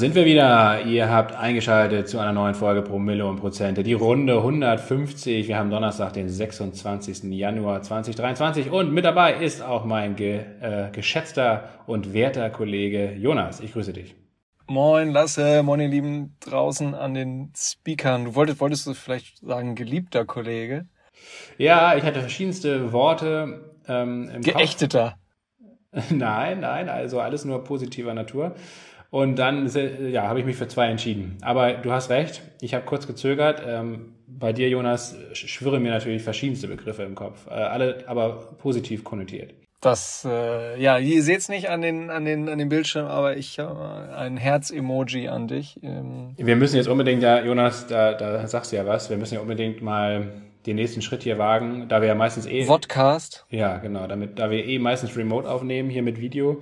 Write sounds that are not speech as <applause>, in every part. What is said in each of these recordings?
Sind wir wieder. Ihr habt eingeschaltet zu einer neuen Folge Promille und Prozente. Die Runde 150. Wir haben Donnerstag, den 26. Januar 2023. Und mit dabei ist auch mein ge äh, geschätzter und werter Kollege Jonas. Ich grüße dich. Moin Lasse, moin ihr Lieben draußen an den Speakern. Du wolltest, wolltest du vielleicht sagen, geliebter Kollege? Ja, ich hatte verschiedenste Worte ähm, im Geächteter. Kopf. <laughs> Nein, nein, also alles nur positiver Natur. Und dann ja, habe ich mich für zwei entschieden. Aber du hast recht, ich habe kurz gezögert. Ähm, bei dir, Jonas, schwirren mir natürlich verschiedenste Begriffe im Kopf, äh, alle aber positiv konnotiert. Das, äh, ja, ihr seht's nicht an den, an den, an den Bildschirm, aber ich habe ein Herz-Emoji an dich. Ähm. Wir müssen jetzt unbedingt, ja, Jonas, da, da sagst du ja was, wir müssen ja unbedingt mal den nächsten Schritt hier wagen, da wir ja meistens eh. Vodcast? Ja, genau, damit, da wir eh meistens remote aufnehmen, hier mit Video,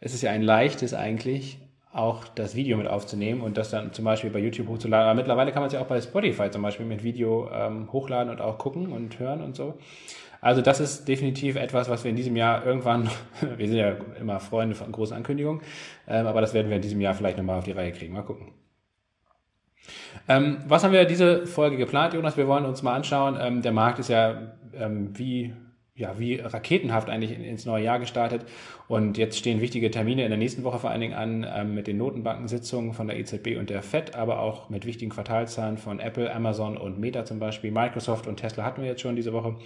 ist es ja ein leichtes eigentlich, auch das Video mit aufzunehmen und das dann zum Beispiel bei YouTube hochzuladen. Aber mittlerweile kann man es ja auch bei Spotify zum Beispiel mit Video ähm, hochladen und auch gucken und hören und so. Also das ist definitiv etwas, was wir in diesem Jahr irgendwann, <laughs> wir sind ja immer Freunde von großen Ankündigungen, ähm, aber das werden wir in diesem Jahr vielleicht nochmal auf die Reihe kriegen. Mal gucken. Ähm, was haben wir diese Folge geplant, Jonas? Wir wollen uns mal anschauen. Ähm, der Markt ist ja ähm, wie ja, wie raketenhaft eigentlich ins neue Jahr gestartet. Und jetzt stehen wichtige Termine in der nächsten Woche vor allen Dingen an ähm, mit den Notenbankensitzungen von der EZB und der FED, aber auch mit wichtigen Quartalzahlen von Apple, Amazon und Meta zum Beispiel. Microsoft und Tesla hatten wir jetzt schon diese Woche.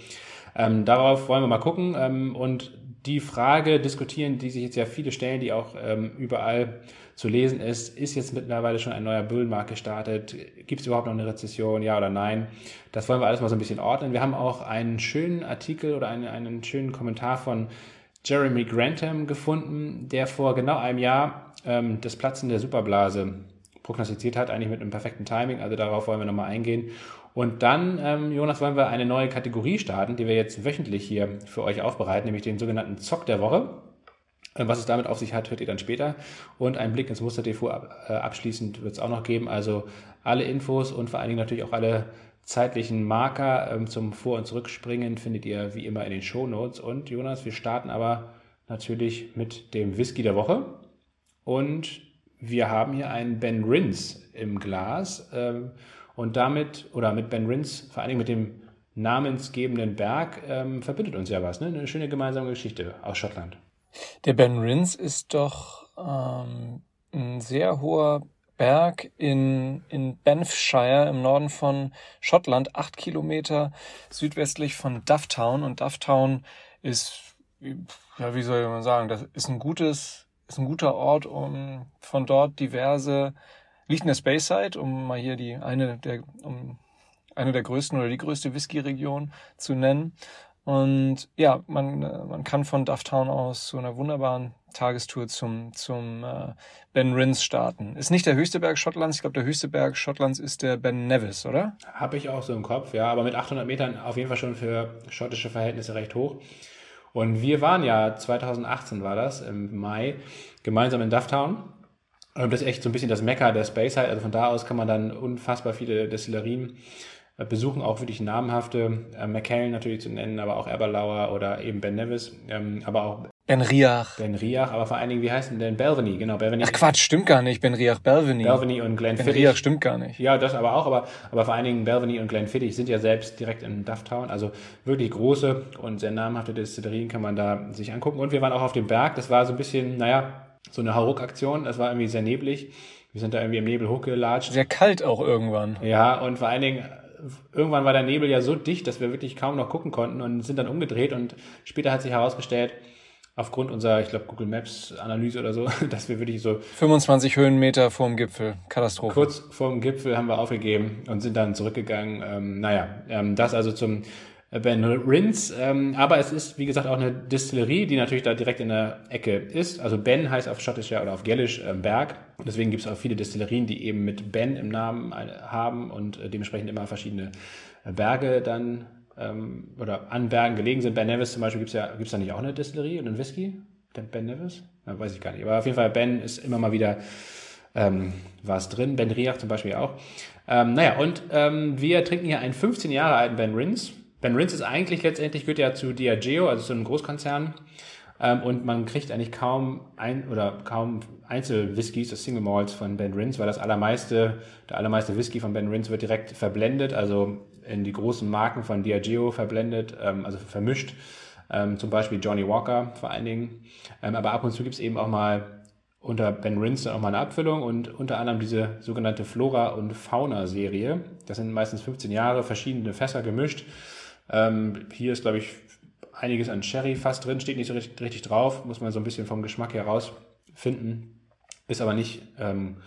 Ähm, darauf wollen wir mal gucken ähm, und die Frage diskutieren, die sich jetzt ja viele stellen, die auch ähm, überall zu lesen ist, ist jetzt mittlerweile schon ein neuer Bullenmarkt gestartet? Gibt es überhaupt noch eine Rezession, ja oder nein? Das wollen wir alles mal so ein bisschen ordnen. Wir haben auch einen schönen Artikel oder einen, einen schönen Kommentar von Jeremy Grantham gefunden, der vor genau einem Jahr ähm, das Platzen der Superblase prognostiziert hat, eigentlich mit einem perfekten Timing. Also darauf wollen wir nochmal eingehen. Und dann, ähm, Jonas, wollen wir eine neue Kategorie starten, die wir jetzt wöchentlich hier für euch aufbereiten, nämlich den sogenannten Zock der Woche. Äh, was es damit auf sich hat, hört ihr dann später. Und ein Blick ins Musterdepot äh, abschließend wird es auch noch geben. Also alle Infos und vor allen Dingen natürlich auch alle zeitlichen Marker ähm, zum Vor- und Zurückspringen findet ihr wie immer in den Show Notes. Und Jonas, wir starten aber natürlich mit dem Whisky der Woche. Und wir haben hier einen Ben Rins im Glas. Ähm, und damit, oder mit Ben Rins, vor Dingen mit dem namensgebenden Berg, ähm, verbindet uns ja was. Ne? Eine schöne gemeinsame Geschichte aus Schottland. Der Ben Rins ist doch ähm, ein sehr hoher Berg in, in Banffshire im Norden von Schottland, acht Kilometer südwestlich von Dufftown. Und Dufftown ist, ja, wie soll man sagen, das ist ein gutes, ist ein guter Ort, um von dort diverse, liegt in der Speyside, um mal hier die eine der, um eine der größten oder die größte Whisky-Region zu nennen. Und ja, man, äh, man kann von Dufftown aus so einer wunderbaren Tagestour zum, zum äh, Ben Rins starten. Ist nicht der höchste Berg Schottlands. Ich glaube, der höchste Berg Schottlands ist der Ben Nevis, oder? Habe ich auch so im Kopf, ja. Aber mit 800 Metern auf jeden Fall schon für schottische Verhältnisse recht hoch. Und wir waren ja, 2018 war das, im Mai, gemeinsam in Dufftown. Und das ist echt so ein bisschen das Mekka der Space Also von da aus kann man dann unfassbar viele Destillerien äh, besuchen auch wirklich namhafte, äh, McKellen natürlich zu nennen, aber auch Eberlauer oder eben Ben Nevis, ähm, aber auch Ben Riach. Ben Riach, aber vor allen Dingen, wie heißt denn denn Belveny? Genau, Belveny. Ach Quatsch, stimmt gar nicht. Ben Riach, Belveny. Belveny und Glenn Ben Riach stimmt gar nicht. Ja, das aber auch, aber, aber vor allen Dingen Belveny und Glenn Fittich sind ja selbst direkt in Dufftown. Also wirklich große und sehr namhafte Destillerien kann man da sich angucken. Und wir waren auch auf dem Berg. Das war so ein bisschen, naja, so eine Hauruck-Aktion. Das war irgendwie sehr neblig. Wir sind da irgendwie im Nebel hochgelatscht. Sehr kalt auch irgendwann. Ja, und vor allen Dingen irgendwann war der Nebel ja so dicht, dass wir wirklich kaum noch gucken konnten und sind dann umgedreht und später hat sich herausgestellt, aufgrund unserer, ich glaube, Google Maps Analyse oder so, <laughs> dass wir wirklich so 25 Höhenmeter vorm Gipfel, Katastrophe. Kurz vorm Gipfel haben wir aufgegeben und sind dann zurückgegangen. Ähm, naja, ähm, das also zum Ben Rins. Ähm, aber es ist, wie gesagt, auch eine Distillerie, die natürlich da direkt in der Ecke ist. Also Ben heißt auf Schottisch ja oder auf Gälisch äh, Berg. Deswegen gibt es auch viele Destillerien, die eben mit Ben im Namen haben und äh, dementsprechend immer verschiedene äh, Berge dann ähm, oder an Bergen gelegen sind. Ben Nevis zum Beispiel gibt es ja, gibt's da nicht auch eine Distillerie und einen Whisky? Ben Nevis? Ja, weiß ich gar nicht. Aber auf jeden Fall, Ben ist immer mal wieder ähm, was drin. Ben Riach zum Beispiel auch. Ähm, naja, und ähm, wir trinken hier einen 15 Jahre alten Ben Rins Ben Rins ist eigentlich letztendlich, gehört ja zu Diageo, also zu einem Großkonzern. Ähm, und man kriegt eigentlich kaum ein oder kaum Einzelwhiskys, das Single Malts von Ben Rins, weil das allermeiste, der allermeiste Whisky von Ben Rins wird direkt verblendet, also in die großen Marken von Diageo verblendet, ähm, also vermischt. Ähm, zum Beispiel Johnny Walker vor allen Dingen. Ähm, aber ab und zu gibt es eben auch mal unter Ben Rins dann auch mal eine Abfüllung und unter anderem diese sogenannte Flora- und Fauna-Serie. Das sind meistens 15 Jahre, verschiedene Fässer gemischt. Ähm, hier ist, glaube ich, einiges an Sherry fast drin, steht nicht so richtig, richtig, drauf, muss man so ein bisschen vom Geschmack herausfinden. Ist aber nicht, ähm,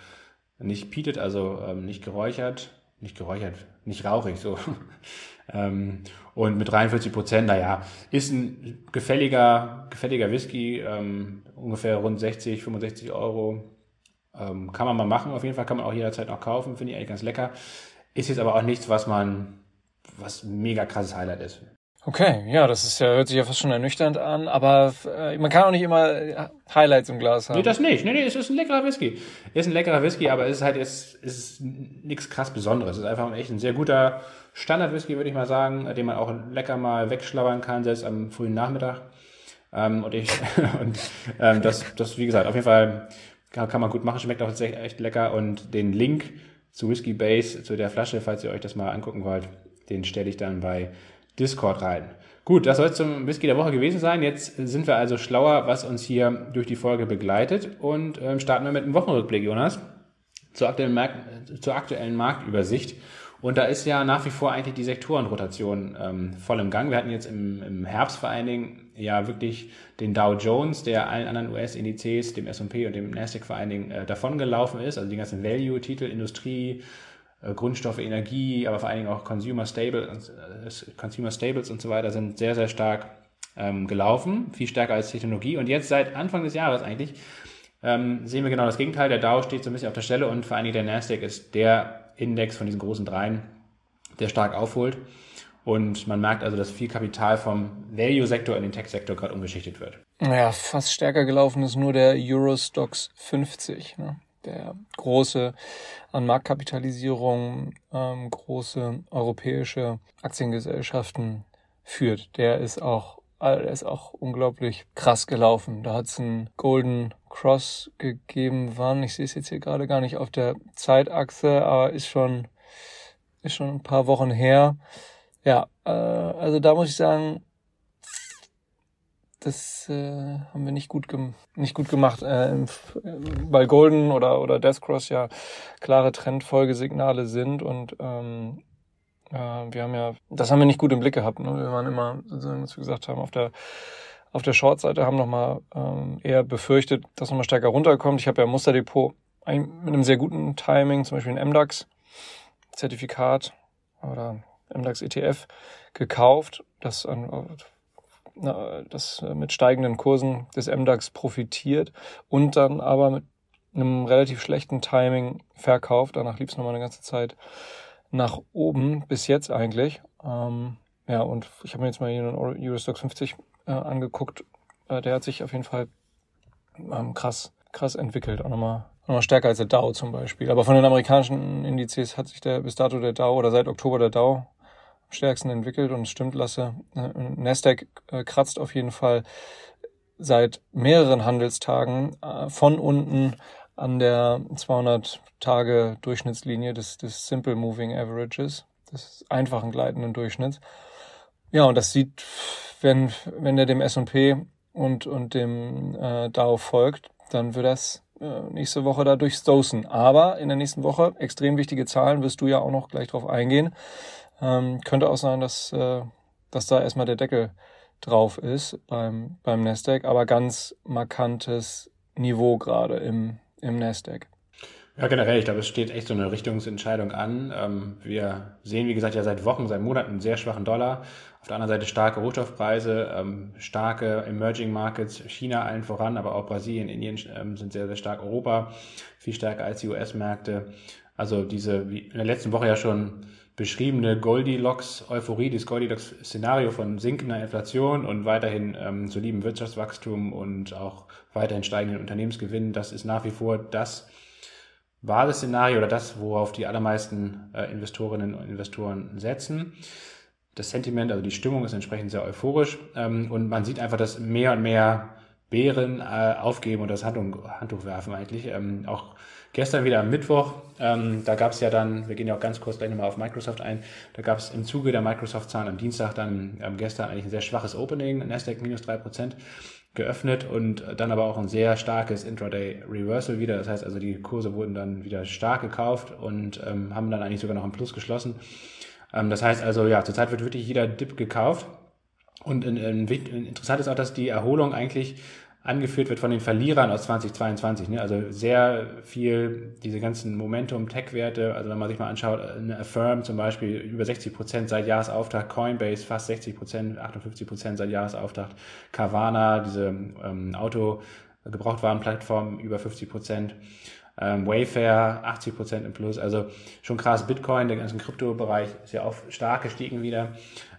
nicht peated, also ähm, nicht geräuchert, nicht geräuchert, nicht rauchig, so. <laughs> ähm, und mit 43 Prozent, naja, ist ein gefälliger, gefälliger Whisky, ähm, ungefähr rund 60, 65 Euro. Ähm, kann man mal machen, auf jeden Fall kann man auch jederzeit noch kaufen, finde ich eigentlich ganz lecker. Ist jetzt aber auch nichts, was man, was ein mega krasses Highlight ist. Okay, ja, das ist ja, hört sich ja fast schon ernüchternd an, aber äh, man kann auch nicht immer Highlights im Glas haben. Nee, das nicht. Nee, nee, es ist ein leckerer Whisky. Ist ein leckerer Whisky, aber es ist halt, es ist nichts krass Besonderes. Es ist einfach echt ein sehr guter Standard-Whisky, würde ich mal sagen, den man auch lecker mal wegschlabbern kann, selbst am frühen Nachmittag. Ähm, und ich, <laughs> und ähm, das, das, wie gesagt, auf jeden Fall kann, kann man gut machen, schmeckt auch echt, echt lecker. Und den Link zu Whisky Base, zu der Flasche, falls ihr euch das mal angucken wollt, den stelle ich dann bei Discord rein. Gut, das soll es zum Whisky der Woche gewesen sein. Jetzt sind wir also schlauer, was uns hier durch die Folge begleitet und ähm, starten wir mit einem Wochenrückblick, Jonas, zur aktuellen, Markt, zur aktuellen Marktübersicht. Und da ist ja nach wie vor eigentlich die Sektorenrotation ähm, voll im Gang. Wir hatten jetzt im, im Herbst vor allen Dingen ja wirklich den Dow Jones, der allen anderen US-Indizes, dem S&P und dem Nasdaq vor allen Dingen äh, davongelaufen ist. Also die ganzen Value-Titel, Industrie, Grundstoffe, Energie, aber vor allen Dingen auch Consumer, Stable, äh, Consumer Stables und so weiter sind sehr, sehr stark ähm, gelaufen, viel stärker als Technologie. Und jetzt seit Anfang des Jahres eigentlich ähm, sehen wir genau das Gegenteil. Der Dow steht so ein bisschen auf der Stelle und vor allen Dingen der Nasdaq ist der Index von diesen großen dreien, der stark aufholt. Und man merkt also, dass viel Kapital vom Value-Sektor in den Tech-Sektor gerade umgeschichtet wird. Naja, fast stärker gelaufen ist nur der Eurostox 50. Ne? Der große an Marktkapitalisierung ähm, große europäische Aktiengesellschaften führt. Der ist auch, der ist auch unglaublich krass gelaufen. Da hat es einen Golden Cross gegeben, wann? Ich sehe es jetzt hier gerade gar nicht auf der Zeitachse, aber ist schon, ist schon ein paar Wochen her. Ja, äh, also da muss ich sagen, das äh, haben wir nicht gut, nicht gut gemacht, äh, weil Golden oder, oder Deathcross ja klare Trendfolgesignale sind und ähm, äh, wir haben ja, das haben wir nicht gut im Blick gehabt. Ne? Wir waren immer, sozusagen, was wir gesagt haben, auf der auf der Short-Seite haben nochmal ähm, eher befürchtet, dass nochmal stärker runterkommt. Ich habe ja Musterdepot mit einem sehr guten Timing, zum Beispiel ein MDAX-Zertifikat oder MDAX ETF gekauft, das an, das äh, mit steigenden Kursen des MDAX profitiert und dann aber mit einem relativ schlechten Timing verkauft. Danach lief es nochmal eine ganze Zeit nach oben, bis jetzt eigentlich. Ähm, ja, und ich habe mir jetzt mal hier einen Eurostox 50 äh, angeguckt. Äh, der hat sich auf jeden Fall ähm, krass, krass entwickelt. Auch nochmal, nochmal stärker als der Dow zum Beispiel. Aber von den amerikanischen Indizes hat sich der bis dato der Dow oder seit Oktober der Dow stärksten entwickelt und es stimmt, Lasse. Äh, Nasdaq äh, kratzt auf jeden Fall seit mehreren Handelstagen äh, von unten an der 200 Tage Durchschnittslinie des, des Simple Moving Averages, des einfachen gleitenden Durchschnitts. Ja, und das sieht, wenn, wenn der dem S&P und, und dem äh, Dow folgt, dann wird das äh, nächste Woche da durchstoßen. Aber in der nächsten Woche, extrem wichtige Zahlen, wirst du ja auch noch gleich drauf eingehen. Ähm, könnte auch sein, dass, äh, dass da erstmal der Deckel drauf ist beim, beim Nasdaq, aber ganz markantes Niveau gerade im, im Nasdaq. Ja, generell, ich glaube, es steht echt so eine Richtungsentscheidung an. Ähm, wir sehen, wie gesagt, ja seit Wochen, seit Monaten einen sehr schwachen Dollar. Auf der anderen Seite starke Rohstoffpreise, ähm, starke Emerging Markets, China allen voran, aber auch Brasilien, Indien ähm, sind sehr, sehr stark. Europa viel stärker als die US-Märkte. Also diese, wie in der letzten Woche ja schon beschriebene Goldilocks-Euphorie, das Goldilocks-Szenario von sinkender Inflation und weiterhin ähm, solidem Wirtschaftswachstum und auch weiterhin steigenden Unternehmensgewinnen, das ist nach wie vor das Basisszenario oder das, worauf die allermeisten äh, Investorinnen und Investoren setzen. Das Sentiment, also die Stimmung ist entsprechend sehr euphorisch ähm, und man sieht einfach, dass mehr und mehr Bären äh, aufgeben und das Handtuch, Handtuch werfen eigentlich. Ähm, auch gestern wieder am Mittwoch, ähm, da gab es ja dann, wir gehen ja auch ganz kurz gleich nochmal auf Microsoft ein, da gab es im Zuge der Microsoft-Zahlen am Dienstag dann ähm, gestern eigentlich ein sehr schwaches Opening, Nasdaq minus drei Prozent geöffnet und dann aber auch ein sehr starkes Intraday Reversal wieder. Das heißt also, die Kurse wurden dann wieder stark gekauft und ähm, haben dann eigentlich sogar noch im Plus geschlossen. Ähm, das heißt also, ja, zurzeit wird wirklich jeder Dip gekauft. Und in, in, interessant ist auch, dass die Erholung eigentlich angeführt wird von den Verlierern aus 2022. Ne? Also sehr viel diese ganzen Momentum-Tech-Werte, also wenn man sich mal anschaut, eine Affirm zum Beispiel über 60 Prozent seit Jahresauftakt, Coinbase fast 60 Prozent, 58 Prozent seit Jahresauftakt, Carvana, diese ähm, Auto-Gebrauchtwarenplattform über 50 Prozent. Ähm, Wayfair 80 Prozent im Plus, also schon krass. Bitcoin, der ganze Kryptobereich ist ja auch stark gestiegen wieder.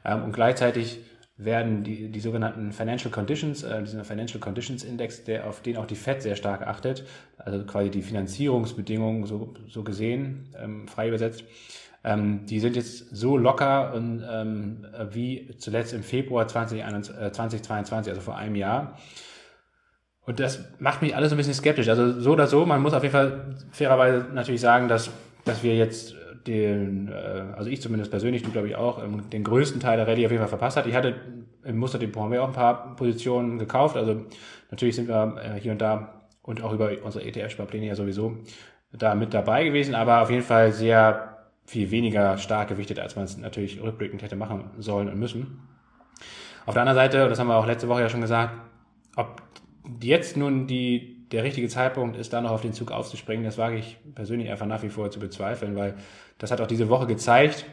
Ähm, und gleichzeitig werden die, die sogenannten Financial Conditions, äh, dieser Financial Conditions Index, der, auf den auch die Fed sehr stark achtet, also quasi die Finanzierungsbedingungen so, so gesehen, ähm, frei übersetzt, ähm, die sind jetzt so locker und, ähm, wie zuletzt im Februar 2021, äh, 2022, also vor einem Jahr. Und das macht mich alles ein bisschen skeptisch. Also so oder so, man muss auf jeden Fall fairerweise natürlich sagen, dass, dass wir jetzt den, äh, also ich zumindest persönlich, du glaube ich auch, ähm, den größten Teil der Rallye auf jeden Fall verpasst hat. Ich hatte im Muster Depot haben wir auch ein paar Positionen gekauft. Also natürlich sind wir äh, hier und da und auch über unsere ETF-Sparpläne ja sowieso da mit dabei gewesen, aber auf jeden Fall sehr viel weniger stark gewichtet, als man es natürlich rückblickend hätte machen sollen und müssen. Auf der anderen Seite, das haben wir auch letzte Woche ja schon gesagt, ob jetzt nun die der richtige Zeitpunkt ist, da noch auf den Zug aufzuspringen, das wage ich persönlich einfach nach wie vor zu bezweifeln, weil das hat auch diese Woche gezeigt,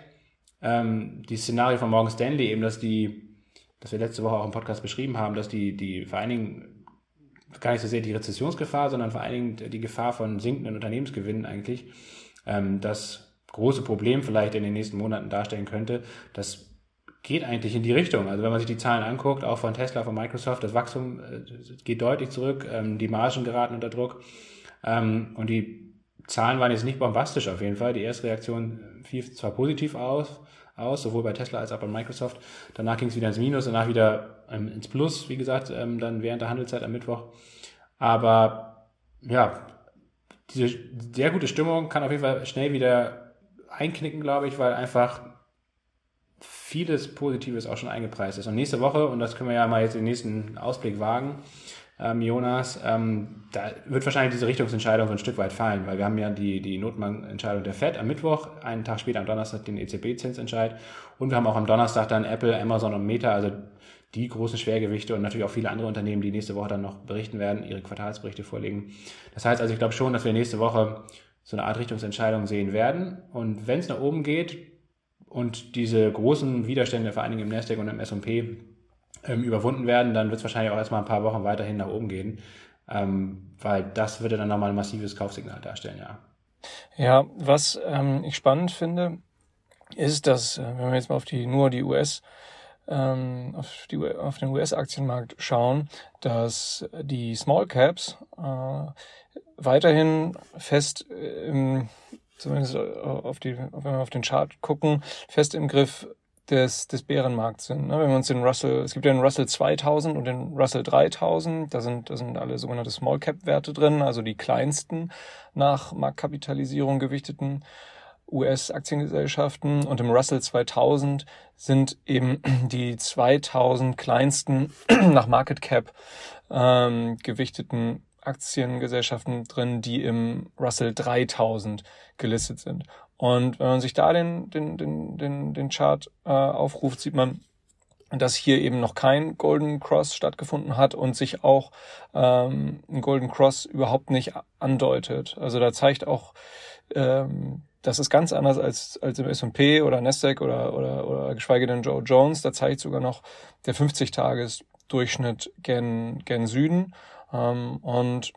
ähm, die Szenario von Morgan Stanley eben, dass die, dass wir letzte Woche auch im Podcast beschrieben haben, dass die, die vor allen Dingen gar nicht so sehr die Rezessionsgefahr, sondern vor allen Dingen die Gefahr von sinkenden Unternehmensgewinnen eigentlich, ähm, das große Problem vielleicht in den nächsten Monaten darstellen könnte, das geht eigentlich in die Richtung. Also wenn man sich die Zahlen anguckt, auch von Tesla, von Microsoft, das Wachstum äh, geht deutlich zurück, ähm, die Margen geraten unter Druck ähm, und die Zahlen waren jetzt nicht bombastisch auf jeden Fall. Die erste Reaktion fiel zwar positiv aus, aus, sowohl bei Tesla als auch bei Microsoft. Danach ging es wieder ins Minus, danach wieder ähm, ins Plus, wie gesagt, dann während der Handelszeit am Mittwoch. Aber ja, diese sehr gute Stimmung kann auf jeden Fall schnell wieder einknicken, glaube ich, weil einfach vieles Positives auch schon eingepreist ist. Und nächste Woche, und das können wir ja mal jetzt den nächsten Ausblick wagen, ähm, Jonas, ähm, da wird wahrscheinlich diese Richtungsentscheidung so ein Stück weit fallen, weil wir haben ja die, die Notentscheidung der FED am Mittwoch, einen Tag später am Donnerstag den EZB-Zinsentscheid und wir haben auch am Donnerstag dann Apple, Amazon und Meta, also die großen Schwergewichte und natürlich auch viele andere Unternehmen, die nächste Woche dann noch berichten werden, ihre Quartalsberichte vorlegen. Das heißt also, ich glaube schon, dass wir nächste Woche so eine Art Richtungsentscheidung sehen werden. Und wenn es nach oben geht, und diese großen Widerstände, vor allen Dingen im Nasdaq und im S&P, ähm, überwunden werden, dann wird es wahrscheinlich auch erstmal ein paar Wochen weiterhin nach oben gehen, ähm, weil das würde dann nochmal ein massives Kaufsignal darstellen, ja. Ja, was ähm, ich spannend finde, ist, dass, äh, wenn wir jetzt mal auf die, nur die US, ähm, auf, die, auf den US-Aktienmarkt schauen, dass die Small Caps äh, weiterhin fest äh, im zumindest auf die, wenn wir auf den Chart gucken, fest im Griff des, des Bärenmarkts sind. Ne? Wenn wir uns den Russell, es gibt ja den Russell 2000 und den Russell 3000, da sind, da sind alle sogenannte Small Cap Werte drin, also die kleinsten nach Marktkapitalisierung gewichteten US-Aktiengesellschaften und im Russell 2000 sind eben <clears throat> die 2000 kleinsten <clears throat> nach Market Cap ähm, gewichteten Aktiengesellschaften drin, die im Russell 3000 gelistet sind. Und wenn man sich da den, den, den, den, den Chart äh, aufruft, sieht man, dass hier eben noch kein Golden Cross stattgefunden hat und sich auch ähm, ein Golden Cross überhaupt nicht andeutet. Also da zeigt auch, ähm, das ist ganz anders als, als im S&P oder Nasdaq oder, oder, oder geschweige denn Joe Jones. Da zeigt sogar noch der 50-Tages-Durchschnitt gen, gen Süden. Ähm, und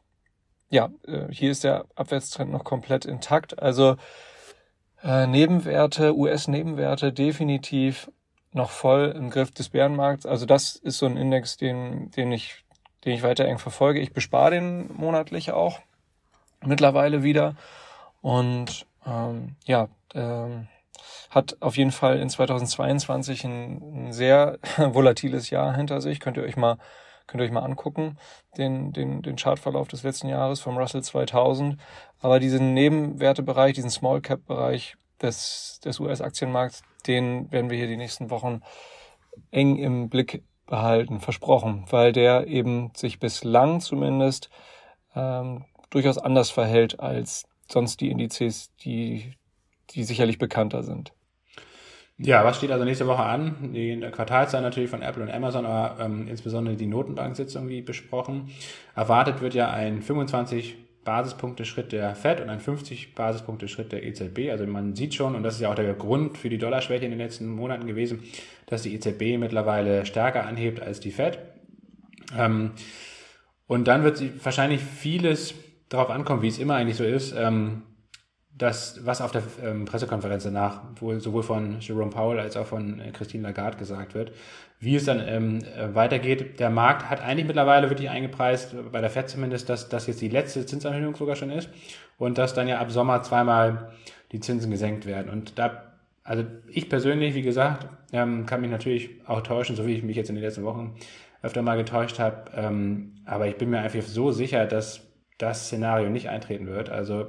ja, äh, hier ist der Abwärtstrend noch komplett intakt. Also äh, Nebenwerte, US-Nebenwerte definitiv noch voll im Griff des Bärenmarkts. Also das ist so ein Index, den, den ich, den ich weiter eng verfolge. Ich bespare den monatlich auch mittlerweile wieder. Und ähm, ja, ähm, hat auf jeden Fall in 2022 ein, ein sehr <laughs> volatiles Jahr hinter sich. Könnt ihr euch mal Könnt ihr euch mal angucken, den, den, den Chartverlauf des letzten Jahres vom Russell 2000. Aber diesen Nebenwertebereich, diesen Small Cap Bereich des, des US-Aktienmarkts, den werden wir hier die nächsten Wochen eng im Blick behalten, versprochen, weil der eben sich bislang zumindest ähm, durchaus anders verhält als sonst die Indizes, die, die sicherlich bekannter sind. Ja, was steht also nächste Woche an? Die Quartalszahlen natürlich von Apple und Amazon, aber ähm, insbesondere die Notenbank-Sitzung wie besprochen. Erwartet wird ja ein 25 Basispunkte-Schritt der Fed und ein 50 Basispunkte-Schritt der EZB. Also man sieht schon, und das ist ja auch der Grund für die Dollarschwäche in den letzten Monaten gewesen, dass die EZB mittlerweile stärker anhebt als die Fed. Ähm, und dann wird sie wahrscheinlich vieles darauf ankommen, wie es immer eigentlich so ist, ähm, das, was auf der ähm, Pressekonferenz danach wohl sowohl von Jerome Powell als auch von äh, Christine Lagarde gesagt wird, wie es dann ähm, äh, weitergeht. Der Markt hat eigentlich mittlerweile wirklich eingepreist, bei der FED zumindest, dass das jetzt die letzte Zinserhöhung sogar schon ist und dass dann ja ab Sommer zweimal die Zinsen gesenkt werden. Und da, also ich persönlich, wie gesagt, ähm, kann mich natürlich auch täuschen, so wie ich mich jetzt in den letzten Wochen öfter mal getäuscht habe. Ähm, aber ich bin mir einfach so sicher, dass das Szenario nicht eintreten wird. Also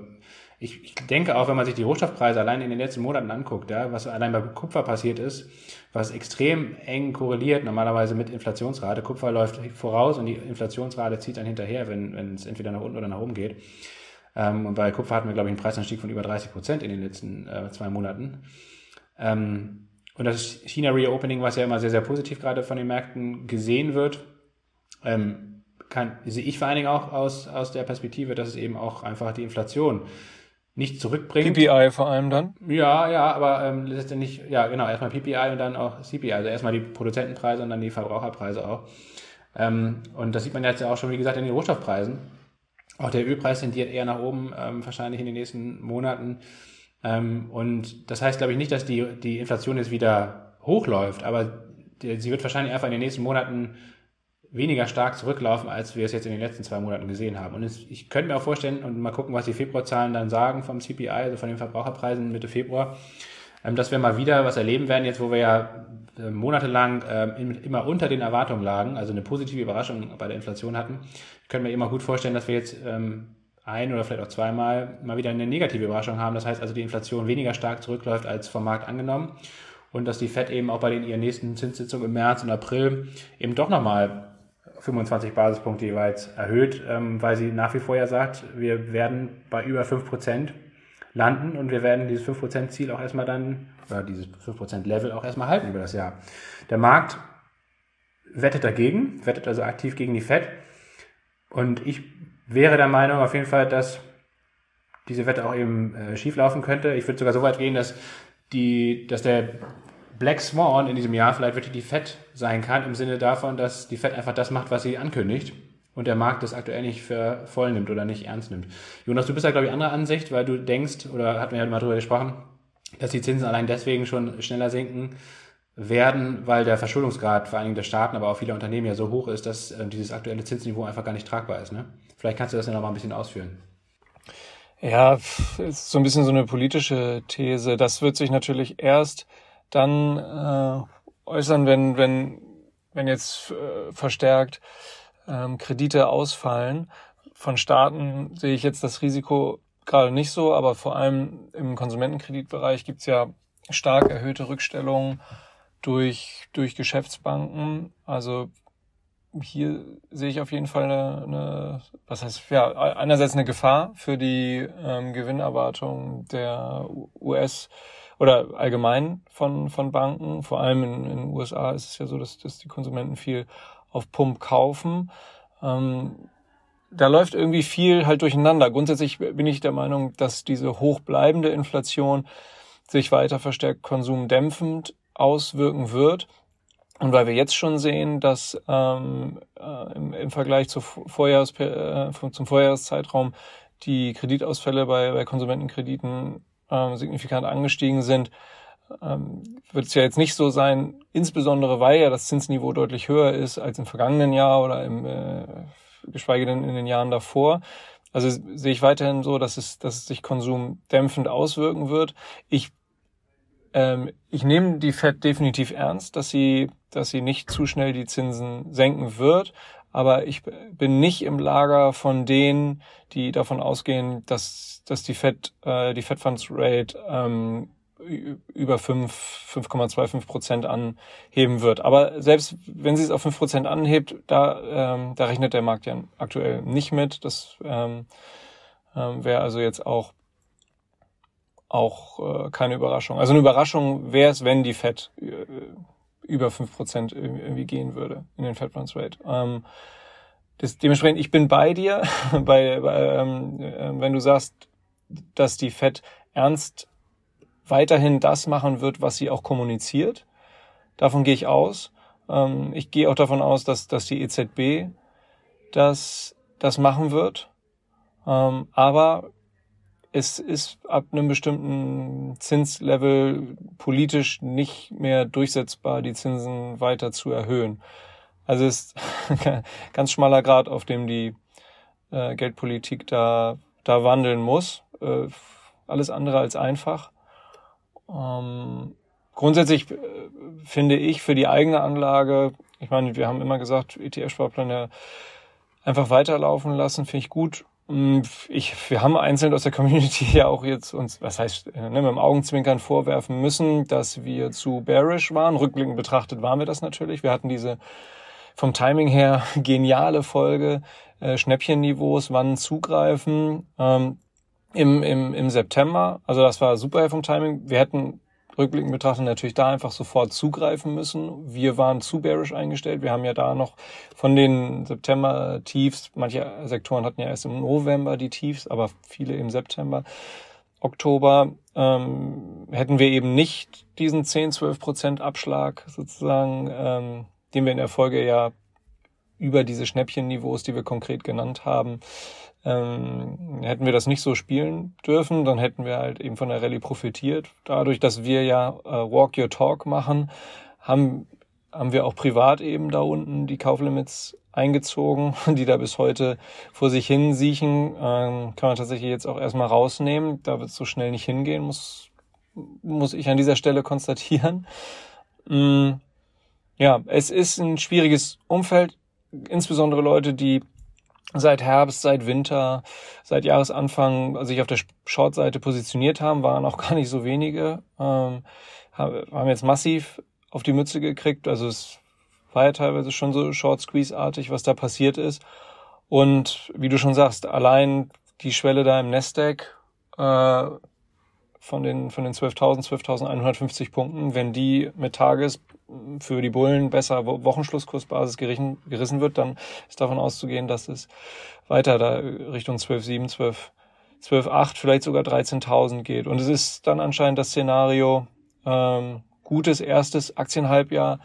ich, ich denke auch, wenn man sich die Rohstoffpreise allein in den letzten Monaten anguckt, ja, was allein bei Kupfer passiert ist, was extrem eng korreliert normalerweise mit Inflationsrate. Kupfer läuft voraus und die Inflationsrate zieht dann hinterher, wenn, wenn es entweder nach unten oder nach oben geht. Ähm, und bei Kupfer hatten wir, glaube ich, einen Preisanstieg von über 30 Prozent in den letzten äh, zwei Monaten. Ähm, und das China Reopening, was ja immer sehr, sehr positiv gerade von den Märkten gesehen wird, ähm, kann, sehe ich vor allen Dingen auch aus, aus der Perspektive, dass es eben auch einfach die Inflation nicht zurückbringt. PPI vor allem dann? Ja, ja, aber ähm, letztendlich, ja genau, erstmal PPI und dann auch CPI, also erstmal die Produzentenpreise und dann die Verbraucherpreise auch. Ähm, und das sieht man jetzt ja auch schon, wie gesagt, in den Rohstoffpreisen. Auch der Ölpreis tendiert eher nach oben, ähm, wahrscheinlich in den nächsten Monaten. Ähm, und das heißt, glaube ich, nicht, dass die, die Inflation jetzt wieder hochläuft, aber die, sie wird wahrscheinlich einfach in den nächsten Monaten weniger stark zurücklaufen, als wir es jetzt in den letzten zwei Monaten gesehen haben. Und ich könnte mir auch vorstellen und mal gucken, was die Februarzahlen dann sagen vom CPI, also von den Verbraucherpreisen Mitte Februar, ähm, dass wir mal wieder was erleben werden, jetzt wo wir ja äh, monatelang äh, immer unter den Erwartungen lagen, also eine positive Überraschung bei der Inflation hatten, können wir immer gut vorstellen, dass wir jetzt ähm, ein oder vielleicht auch zweimal mal wieder eine negative Überraschung haben. Das heißt also, die Inflation weniger stark zurückläuft als vom Markt angenommen und dass die Fed eben auch bei den ihren nächsten Zinssitzungen im März und April eben doch nochmal 25 Basispunkte jeweils erhöht, ähm, weil sie nach wie vor ja sagt, wir werden bei über 5% landen und wir werden dieses 5% Ziel auch erstmal dann, oder dieses 5% Level auch erstmal halten über das Jahr. Der Markt wettet dagegen, wettet also aktiv gegen die Fed und ich wäre der Meinung auf jeden Fall, dass diese Wette auch eben äh, schief laufen könnte. Ich würde sogar so weit gehen, dass die, dass der Black Swan in diesem Jahr vielleicht wirklich die Fed sein kann, im Sinne davon, dass die Fed einfach das macht, was sie ankündigt und der Markt das aktuell nicht für voll nimmt oder nicht ernst nimmt. Jonas, du bist ja, glaube ich, anderer Ansicht, weil du denkst, oder hatten wir ja mal drüber gesprochen, dass die Zinsen allein deswegen schon schneller sinken werden, weil der Verschuldungsgrad vor allen Dingen der Staaten, aber auch vieler Unternehmen ja so hoch ist, dass äh, dieses aktuelle Zinsniveau einfach gar nicht tragbar ist. Ne? Vielleicht kannst du das ja noch mal ein bisschen ausführen. Ja, ist so ein bisschen so eine politische These. Das wird sich natürlich erst dann äh, äußern, wenn, wenn, wenn jetzt äh, verstärkt ähm, Kredite ausfallen. Von Staaten sehe ich jetzt das Risiko gerade nicht so, aber vor allem im Konsumentenkreditbereich gibt's ja stark erhöhte Rückstellungen durch, durch Geschäftsbanken. Also hier sehe ich auf jeden Fall eine, eine was heißt, ja, einerseits eine Gefahr für die ähm, Gewinnerwartung der US- oder allgemein von, von Banken. Vor allem in, in den USA ist es ja so, dass, dass die Konsumenten viel auf Pump kaufen. Ähm, da läuft irgendwie viel halt durcheinander. Grundsätzlich bin ich der Meinung, dass diese hochbleibende Inflation sich weiter verstärkt konsumdämpfend auswirken wird. Und weil wir jetzt schon sehen, dass ähm, äh, im, im Vergleich zu Vorjahres, äh, zum Vorjahreszeitraum die Kreditausfälle bei, bei Konsumentenkrediten ähm, signifikant angestiegen sind, ähm, wird es ja jetzt nicht so sein, insbesondere weil ja das Zinsniveau deutlich höher ist als im vergangenen Jahr oder im, äh, geschweige denn in den Jahren davor. Also sehe ich weiterhin so, dass es, dass es sich konsumdämpfend auswirken wird. Ich ähm, ich nehme die Fed definitiv ernst, dass sie, dass sie nicht zu schnell die Zinsen senken wird. Aber ich bin nicht im Lager von denen, die davon ausgehen, dass, dass die Fed, äh, die Fed Funds Rate ähm, über 5, 5,25 Prozent anheben wird. Aber selbst wenn sie es auf 5 Prozent anhebt, da, ähm, da rechnet der Markt ja aktuell nicht mit. Das ähm, ähm, wäre also jetzt auch auch äh, keine Überraschung. Also eine Überraschung wäre es, wenn die Fed äh, über 5 Prozent irgendwie gehen würde in den Fed Funds Rate. Ähm, das, dementsprechend, ich bin bei dir, <laughs> bei, ähm, äh, wenn du sagst, dass die Fed ernst weiterhin das machen wird, was sie auch kommuniziert. Davon gehe ich aus. Ähm, ich gehe auch davon aus, dass, dass die EZB das, das machen wird. Ähm, aber es ist ab einem bestimmten Zinslevel politisch nicht mehr durchsetzbar, die Zinsen weiter zu erhöhen. Also es ist <laughs> ganz schmaler Grad, auf dem die äh, Geldpolitik da, da wandeln muss. Äh, alles andere als einfach. Ähm, grundsätzlich äh, finde ich für die eigene Anlage, ich meine, wir haben immer gesagt, ETF-Sparpläne einfach weiterlaufen lassen, finde ich gut. Mm, ich, wir haben einzeln aus der Community <laughs> ja auch jetzt uns, was heißt, äh, ne, mit dem Augenzwinkern vorwerfen müssen, dass wir zu bearish waren. Rückblickend betrachtet waren wir das natürlich. Wir hatten diese vom Timing her <laughs> geniale Folge, äh, Schnäppchenniveaus, wann zugreifen. Ähm, im, im, im September. Also das war super vom Timing. Wir hätten rückblickend betrachtet natürlich da einfach sofort zugreifen müssen. Wir waren zu bearish eingestellt. Wir haben ja da noch von den September-Tiefs, manche Sektoren hatten ja erst im November die Tiefs, aber viele im September, Oktober, ähm, hätten wir eben nicht diesen 10, 12 Prozent Abschlag sozusagen, ähm, den wir in der Folge ja über diese Schnäppchenniveaus, die wir konkret genannt haben, ähm, hätten wir das nicht so spielen dürfen, dann hätten wir halt eben von der Rallye profitiert. Dadurch, dass wir ja äh, Walk Your Talk machen, haben, haben wir auch privat eben da unten die Kauflimits eingezogen, <laughs> die da bis heute vor sich hin siechen. Ähm, kann man tatsächlich jetzt auch erstmal rausnehmen. Da wird es so schnell nicht hingehen, muss, muss ich an dieser Stelle konstatieren. Mm, ja, es ist ein schwieriges Umfeld, insbesondere Leute, die seit Herbst, seit Winter, seit Jahresanfang sich auf der Short-Seite positioniert haben, waren auch <laughs> gar nicht so wenige, ähm, haben jetzt massiv auf die Mütze gekriegt. Also es war ja teilweise schon so Short-Squeeze-artig, was da passiert ist. Und wie du schon sagst, allein die Schwelle da im Nasdaq äh, von den, von den 12.000, 12.150 Punkten, wenn die mit Tages für die Bullen besser Wochenschlusskursbasis gerissen, gerissen wird, dann ist davon auszugehen, dass es weiter da Richtung 12,7, 12, 12,8, vielleicht sogar 13.000 geht. Und es ist dann anscheinend das Szenario, ähm, gutes erstes Aktienhalbjahr,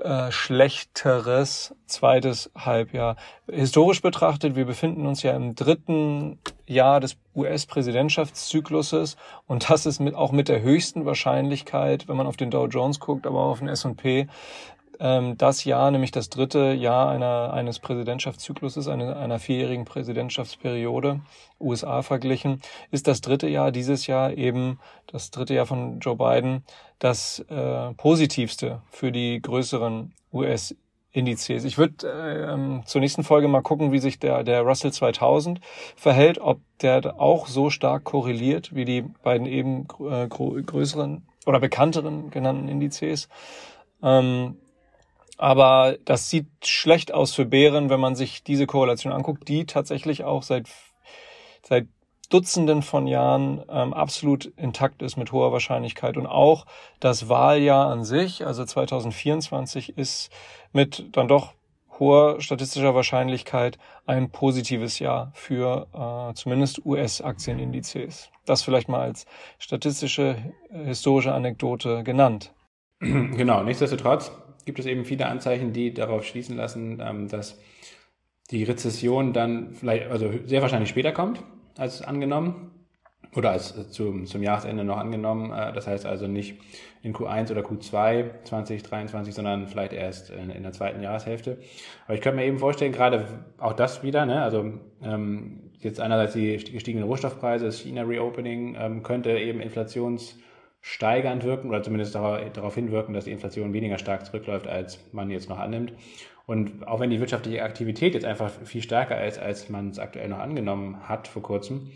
äh, schlechteres zweites Halbjahr. Historisch betrachtet, wir befinden uns ja im dritten Jahr des US-Präsidentschaftszykluses und das ist mit, auch mit der höchsten Wahrscheinlichkeit, wenn man auf den Dow Jones guckt, aber auch auf den S&P, ähm, das Jahr, nämlich das dritte Jahr einer, eines Präsidentschaftszykluses, einer, einer vierjährigen Präsidentschaftsperiode, USA verglichen, ist das dritte Jahr dieses Jahr eben das dritte Jahr von Joe Biden das äh, positivste für die größeren US Indizes. Ich würde äh, ähm, zur nächsten Folge mal gucken, wie sich der, der Russell 2000 verhält, ob der auch so stark korreliert wie die beiden eben äh, größeren oder bekannteren genannten Indizes. Ähm, aber das sieht schlecht aus für Bären, wenn man sich diese Korrelation anguckt, die tatsächlich auch seit, seit Dutzenden von Jahren ähm, absolut intakt ist mit hoher Wahrscheinlichkeit. Und auch das Wahljahr an sich, also 2024, ist mit dann doch hoher statistischer Wahrscheinlichkeit ein positives Jahr für äh, zumindest US-Aktienindizes. Das vielleicht mal als statistische, historische Anekdote genannt. Genau, nichtsdestotrotz gibt es eben viele Anzeichen, die darauf schließen lassen, ähm, dass die Rezession dann vielleicht, also sehr wahrscheinlich später kommt als angenommen oder als äh, zum, zum Jahresende noch angenommen. Äh, das heißt also nicht in Q1 oder Q2 2023, sondern vielleicht erst in, in der zweiten Jahreshälfte. Aber ich könnte mir eben vorstellen, gerade auch das wieder, ne, also ähm, jetzt einerseits die gestiegenen Rohstoffpreise, das China Reopening ähm, könnte eben Inflations steigernd wirken oder zumindest darauf hinwirken, dass die Inflation weniger stark zurückläuft, als man jetzt noch annimmt. Und auch wenn die wirtschaftliche Aktivität jetzt einfach viel stärker ist, als man es aktuell noch angenommen hat vor kurzem,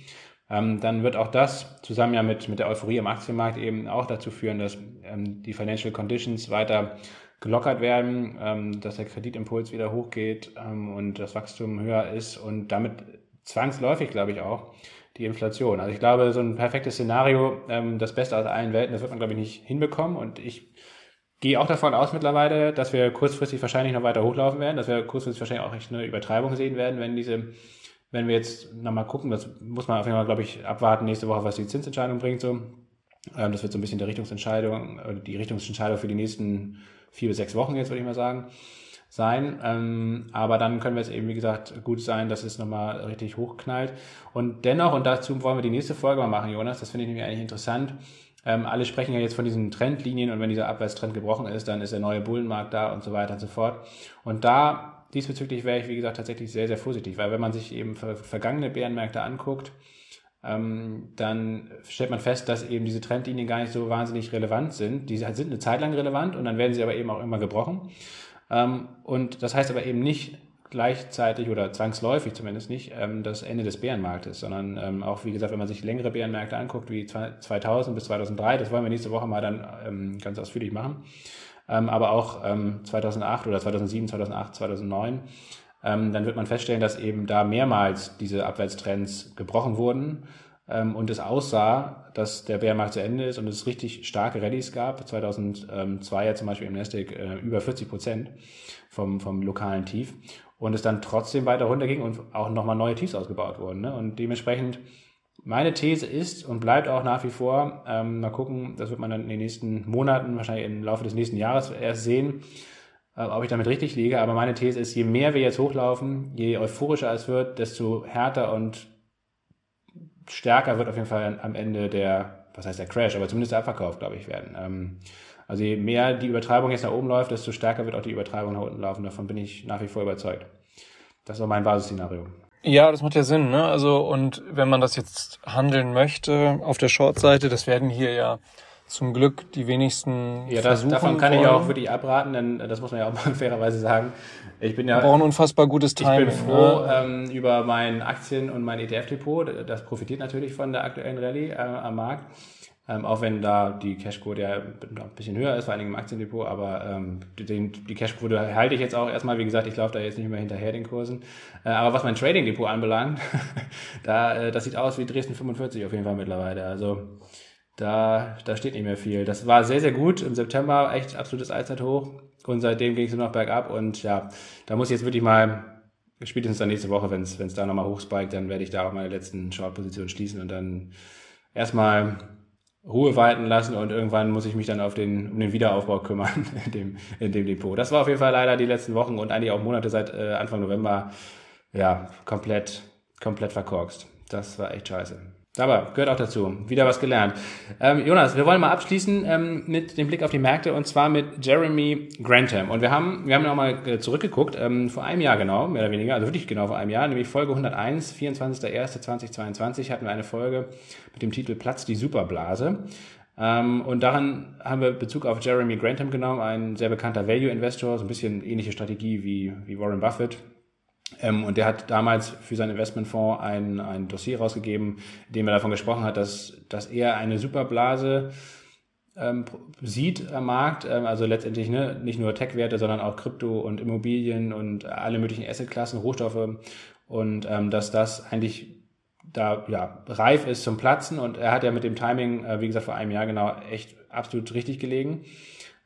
ähm, dann wird auch das zusammen ja mit, mit der Euphorie am Aktienmarkt eben auch dazu führen, dass ähm, die Financial Conditions weiter gelockert werden, ähm, dass der Kreditimpuls wieder hochgeht ähm, und das Wachstum höher ist und damit zwangsläufig, glaube ich, auch die Inflation. Also ich glaube, so ein perfektes Szenario, ähm, das Beste aus allen Welten, das wird man, glaube ich, nicht hinbekommen. Und ich gehe auch davon aus mittlerweile, dass wir kurzfristig wahrscheinlich noch weiter hochlaufen werden, dass wir kurzfristig wahrscheinlich auch echt eine Übertreibung sehen werden, wenn diese, wenn wir jetzt nochmal gucken, das muss man auf jeden Fall, glaube ich, abwarten nächste Woche, was die Zinsentscheidung bringt. So. Ähm, das wird so ein bisschen der Richtungsentscheidung, die Richtungsentscheidung für die nächsten vier bis sechs Wochen jetzt, würde ich mal sagen, sein. Ähm, aber dann können wir es eben, wie gesagt, gut sein, dass es nochmal richtig hochknallt. Und dennoch, und dazu wollen wir die nächste Folge mal machen, Jonas, das finde ich nämlich eigentlich interessant. Ähm, alle sprechen ja jetzt von diesen Trendlinien und wenn dieser Abwärtstrend gebrochen ist, dann ist der neue Bullenmarkt da und so weiter und so fort. Und da diesbezüglich wäre ich, wie gesagt, tatsächlich sehr, sehr vorsichtig, weil wenn man sich eben vergangene Bärenmärkte anguckt, ähm, dann stellt man fest, dass eben diese Trendlinien gar nicht so wahnsinnig relevant sind. Die sind eine Zeit lang relevant und dann werden sie aber eben auch immer gebrochen. Ähm, und das heißt aber eben nicht gleichzeitig oder zwangsläufig zumindest nicht ähm, das Ende des Bärenmarktes, sondern ähm, auch, wie gesagt, wenn man sich längere Bärenmärkte anguckt, wie 2000 bis 2003, das wollen wir nächste Woche mal dann ganz ausführlich machen, aber auch 2008 oder 2007, 2008, 2009, dann wird man feststellen, dass eben da mehrmals diese Abwärtstrends gebrochen wurden und es aussah, dass der Bärenmarkt zu Ende ist und es richtig starke Rallyes gab. 2002 ja zum Beispiel im Nasdaq äh, über 40 Prozent vom, vom lokalen Tief und es dann trotzdem weiter runterging und auch nochmal neue Tiefs ausgebaut wurden. Ne? Und dementsprechend meine These ist und bleibt auch nach wie vor, ähm, mal gucken, das wird man dann in den nächsten Monaten, wahrscheinlich im Laufe des nächsten Jahres erst sehen, äh, ob ich damit richtig liege. Aber meine These ist, je mehr wir jetzt hochlaufen, je euphorischer es wird, desto härter und stärker wird auf jeden Fall am Ende der, was heißt der Crash, aber zumindest der Abverkauf, glaube ich, werden. Ähm, also je mehr die Übertreibung jetzt nach oben läuft, desto stärker wird auch die Übertreibung nach unten laufen. Davon bin ich nach wie vor überzeugt. Das ist auch mein Basisszenario. Ja, das macht ja Sinn, ne? Also, und wenn man das jetzt handeln möchte auf der Short-Seite, das werden hier ja zum Glück die wenigsten ja, das, davon kann wollen. ich auch wirklich abraten, denn das muss man ja auch mal <laughs> fairerweise sagen. Ich bin ja. Brauchen unfassbar gutes Timing. Ich bin froh ne? ähm, über mein Aktien- und mein ETF-Depot. Das profitiert natürlich von der aktuellen Rallye äh, am Markt. Ähm, auch wenn da die Cashquote ja ein bisschen höher ist, vor allen Dingen im Aktiendepot, aber ähm, den, die Cashquote halte ich jetzt auch erstmal. Wie gesagt, ich laufe da jetzt nicht mehr hinterher den Kursen. Äh, aber was mein Trading-Depot anbelangt, <laughs> da, äh, das sieht aus wie Dresden 45 auf jeden Fall mittlerweile. Also da, da steht nicht mehr viel. Das war sehr, sehr gut. Im September echt absolutes Allzeithoch. Und seitdem ging es nur noch bergab. Und ja, da muss ich jetzt wirklich mal, spätestens dann nächste Woche, wenn es da nochmal hochspiked, dann werde ich da auch meine letzten Short-Positionen schließen und dann erstmal Ruhe walten lassen und irgendwann muss ich mich dann auf den, um den Wiederaufbau kümmern <laughs> in dem, in dem Depot. Das war auf jeden Fall leider die letzten Wochen und eigentlich auch Monate seit äh, Anfang November, ja, komplett, komplett verkorkst. Das war echt scheiße. Aber gehört auch dazu. Wieder was gelernt. Ähm, Jonas, wir wollen mal abschließen ähm, mit dem Blick auf die Märkte und zwar mit Jeremy Grantham. Und wir haben, wir haben nochmal äh, zurückgeguckt, ähm, vor einem Jahr genau, mehr oder weniger, also wirklich genau vor einem Jahr, nämlich Folge 101, 24.01.2022 hatten wir eine Folge mit dem Titel Platz die Superblase. Ähm, und daran haben wir Bezug auf Jeremy Grantham genommen, ein sehr bekannter Value-Investor, so ein bisschen ähnliche Strategie wie, wie Warren Buffett, ähm, und der hat damals für seinen Investmentfonds ein, ein Dossier rausgegeben, in dem er davon gesprochen hat, dass, dass er eine Superblase ähm, sieht am Markt, ähm, also letztendlich ne, nicht nur Tech-Werte, sondern auch Krypto und Immobilien und alle möglichen Assetklassen, Rohstoffe. Und ähm, dass das eigentlich da ja reif ist zum Platzen. Und er hat ja mit dem Timing, äh, wie gesagt, vor einem Jahr genau echt absolut richtig gelegen.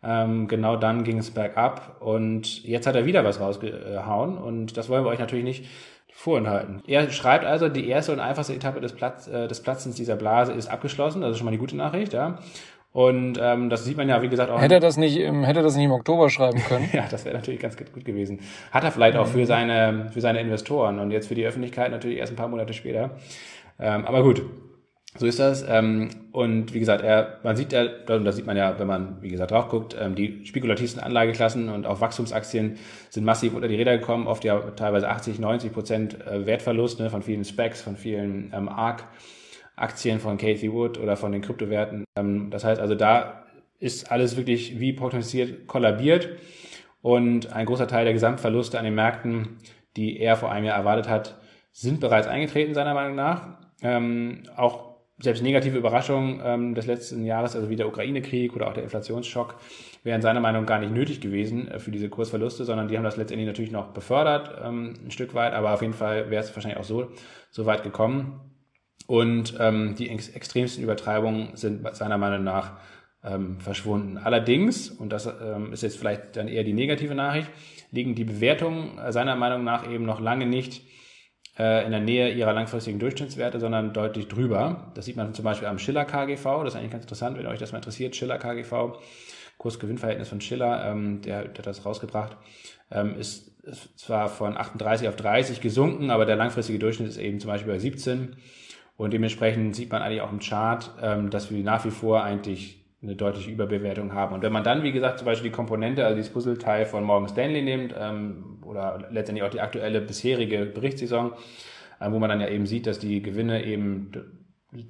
Ähm, genau dann ging es bergab und jetzt hat er wieder was rausgehauen und das wollen wir euch natürlich nicht vorenthalten. Er schreibt also, die erste und einfachste Etappe des, Platz, äh, des Platzens dieser Blase ist abgeschlossen, das ist schon mal die gute Nachricht, ja. Und ähm, das sieht man ja, wie gesagt, auch. Hätte er das nicht im, hätte er das nicht im Oktober schreiben können? <laughs> ja, das wäre natürlich ganz gut gewesen. Hat er vielleicht auch für seine, für seine Investoren und jetzt für die Öffentlichkeit natürlich erst ein paar Monate später. Ähm, aber gut, so ist das. Ähm, und wie gesagt, er, man sieht ja, und das sieht man ja, wenn man, wie gesagt, drauf guckt, ähm, die spekulativsten Anlageklassen und auch Wachstumsaktien sind massiv unter die Räder gekommen, oft ja teilweise 80, 90 Prozent äh, Wertverlust ne, von vielen Specs, von vielen ähm, ARK-Aktien von Cathy Wood oder von den Kryptowerte. das heißt also, da ist alles wirklich wie prognostiziert kollabiert. Und ein großer Teil der Gesamtverluste an den Märkten, die er vor einem Jahr erwartet hat, sind bereits eingetreten, seiner Meinung nach. Ähm, auch selbst negative Überraschungen ähm, des letzten Jahres, also wie der Ukraine-Krieg oder auch der Inflationsschock, wären seiner Meinung gar nicht nötig gewesen äh, für diese Kursverluste, sondern die haben das letztendlich natürlich noch befördert, ähm, ein Stück weit, aber auf jeden Fall wäre es wahrscheinlich auch so, so weit gekommen. Und ähm, die ex extremsten Übertreibungen sind seiner Meinung nach ähm, verschwunden. Allerdings, und das ähm, ist jetzt vielleicht dann eher die negative Nachricht, liegen die Bewertungen äh, seiner Meinung nach eben noch lange nicht in der Nähe ihrer langfristigen Durchschnittswerte, sondern deutlich drüber. Das sieht man zum Beispiel am Schiller KGV. Das ist eigentlich ganz interessant, wenn euch das mal interessiert. Schiller KGV, Kurs-Gewinn-Verhältnis von Schiller, ähm, der, der hat das rausgebracht, ähm, ist, ist zwar von 38 auf 30 gesunken, aber der langfristige Durchschnitt ist eben zum Beispiel bei 17. Und dementsprechend sieht man eigentlich auch im Chart, ähm, dass wir nach wie vor eigentlich eine deutliche Überbewertung haben. Und wenn man dann, wie gesagt, zum Beispiel die Komponente, also dieses Puzzleteil von Morgan Stanley nimmt ähm, oder letztendlich auch die aktuelle bisherige Berichtssaison, äh, wo man dann ja eben sieht, dass die Gewinne eben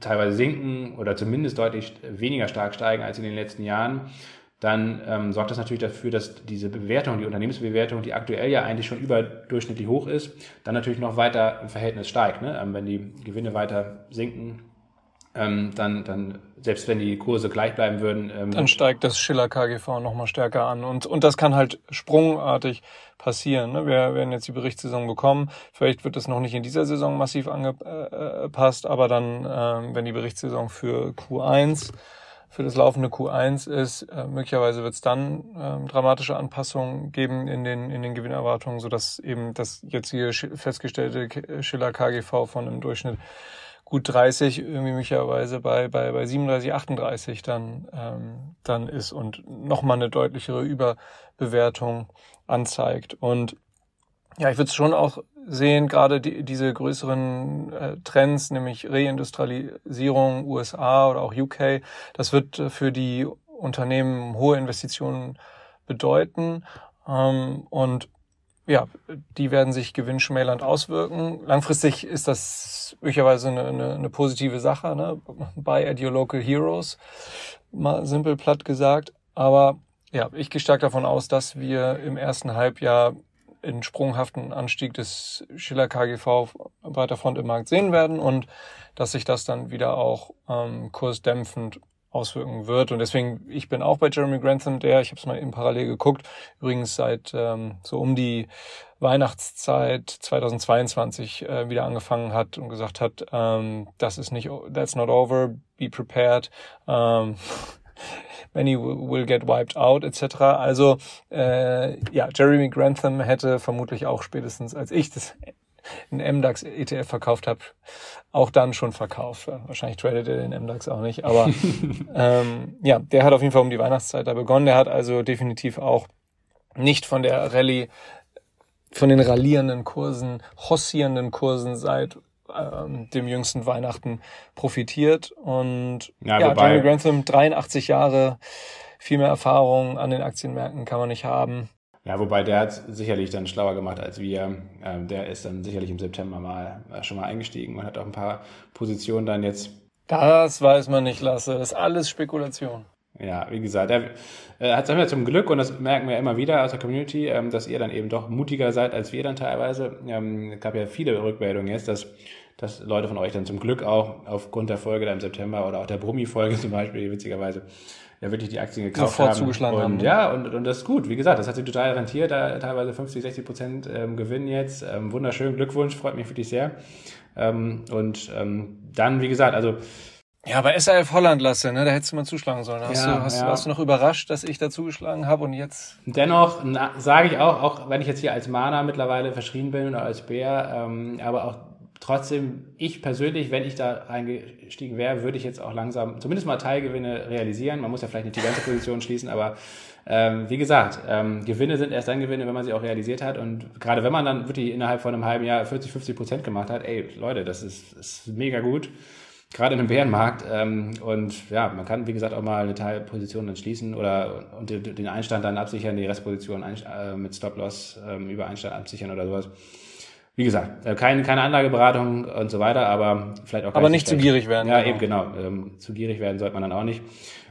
teilweise sinken oder zumindest deutlich weniger stark steigen als in den letzten Jahren, dann ähm, sorgt das natürlich dafür, dass diese Bewertung, die Unternehmensbewertung, die aktuell ja eigentlich schon überdurchschnittlich hoch ist, dann natürlich noch weiter im Verhältnis steigt. Ne? Ähm, wenn die Gewinne weiter sinken, ähm, dann, dann, selbst wenn die Kurse gleich bleiben würden. Ähm, dann steigt das Schiller KGV nochmal stärker an. Und, und das kann halt sprungartig passieren. Ne? Wir werden jetzt die Berichtssaison bekommen. Vielleicht wird es noch nicht in dieser Saison massiv angepasst, aber dann, ähm, wenn die Berichtssaison für Q1 für das laufende Q1 ist. Äh, möglicherweise wird es dann äh, dramatische Anpassungen geben in den, in den Gewinnerwartungen, sodass eben das jetzt hier festgestellte Schiller KGV von einem Durchschnitt gut 30 irgendwie möglicherweise bei, bei, bei 37, 38 dann, ähm, dann ist und nochmal eine deutlichere Überbewertung anzeigt. Und ja, ich würde es schon auch sehen, gerade die, diese größeren äh, Trends, nämlich Reindustrialisierung USA oder auch UK, das wird äh, für die Unternehmen hohe Investitionen bedeuten. Ähm, und ja, die werden sich gewinnschmälernd auswirken. Langfristig ist das möglicherweise eine, eine, eine positive Sache, ne? Buy at your local heroes, mal simpel platt gesagt. Aber ja, ich gehe stark davon aus, dass wir im ersten Halbjahr einen sprunghaften Anstieg des Schiller KGV breiter Front im Markt sehen werden und dass sich das dann wieder auch ähm, kursdämpfend auswirken wird. Und deswegen, ich bin auch bei Jeremy Grantham, der, ich habe es mal eben parallel geguckt, übrigens seit ähm, so um die Weihnachtszeit 2022 äh, wieder angefangen hat und gesagt hat, ähm, das ist nicht, that's not over, be prepared. Ähm, <laughs> many will get wiped out, etc. Also äh, ja, Jeremy Grantham hätte vermutlich auch spätestens als ich das einen MDAX ETF verkauft habe, auch dann schon verkauft. Wahrscheinlich tradet er den MDAX auch nicht, aber <laughs> ähm, ja, der hat auf jeden Fall um die Weihnachtszeit da begonnen. Der hat also definitiv auch nicht von der Rallye, von den rallierenden Kursen, hossierenden Kursen seit ähm, dem jüngsten Weihnachten profitiert. Und ja, ja Jeremy Grantham, 83 Jahre, viel mehr Erfahrung an den Aktienmärkten kann man nicht haben. Ja, wobei der hat sicherlich dann schlauer gemacht als wir. Ähm, der ist dann sicherlich im September mal äh, schon mal eingestiegen und hat auch ein paar Positionen dann jetzt. Das weiß man nicht, Lasse. Das ist alles Spekulation. Ja, wie gesagt, er äh, hat es zum Glück, und das merken wir immer wieder aus der Community, ähm, dass ihr dann eben doch mutiger seid als wir dann teilweise. Ähm, es gab ja viele Rückmeldungen jetzt, dass, dass Leute von euch dann zum Glück auch aufgrund der Folge da im September oder auch der Brummi-Folge <laughs> zum Beispiel, witzigerweise, ja wirklich die Aktien gekauft Sofort haben. zugeschlagen und, haben. Ne? Ja, und, und das ist gut. Wie gesagt, das hat sich total rentiert, da teilweise 50, 60 Prozent ähm, Gewinn jetzt. Ähm, wunderschön, Glückwunsch, freut mich wirklich sehr. Ähm, und ähm, dann, wie gesagt, also ja, aber SAF Holland lasse, ne? Da hättest du mal zuschlagen sollen. Hast, ja, du, hast, ja. warst du noch überrascht, dass ich da zugeschlagen habe und jetzt? Dennoch sage ich auch, auch wenn ich jetzt hier als Mana mittlerweile verschrien bin oder als Bär, ähm, aber auch trotzdem, ich persönlich, wenn ich da eingestiegen wäre, würde ich jetzt auch langsam zumindest mal Teilgewinne realisieren. Man muss ja vielleicht nicht die ganze Position schließen, aber ähm, wie gesagt, ähm, Gewinne sind erst dann Gewinne, wenn man sie auch realisiert hat. Und gerade wenn man dann wirklich innerhalb von einem halben Jahr 40, 50 Prozent gemacht hat, ey, Leute, das ist, ist mega gut. Gerade in einem Bärenmarkt. Ähm, und ja, man kann, wie gesagt, auch mal eine Teilposition dann schließen oder und den Einstand dann absichern, die Restposition äh, mit Stop-Loss ähm, über Einstand absichern oder sowas wie gesagt, äh, kein, keine Anlageberatung und so weiter, aber vielleicht auch. Aber nicht zu gierig werden. Ja, genau. eben genau. Ähm, zu gierig werden sollte man dann auch nicht.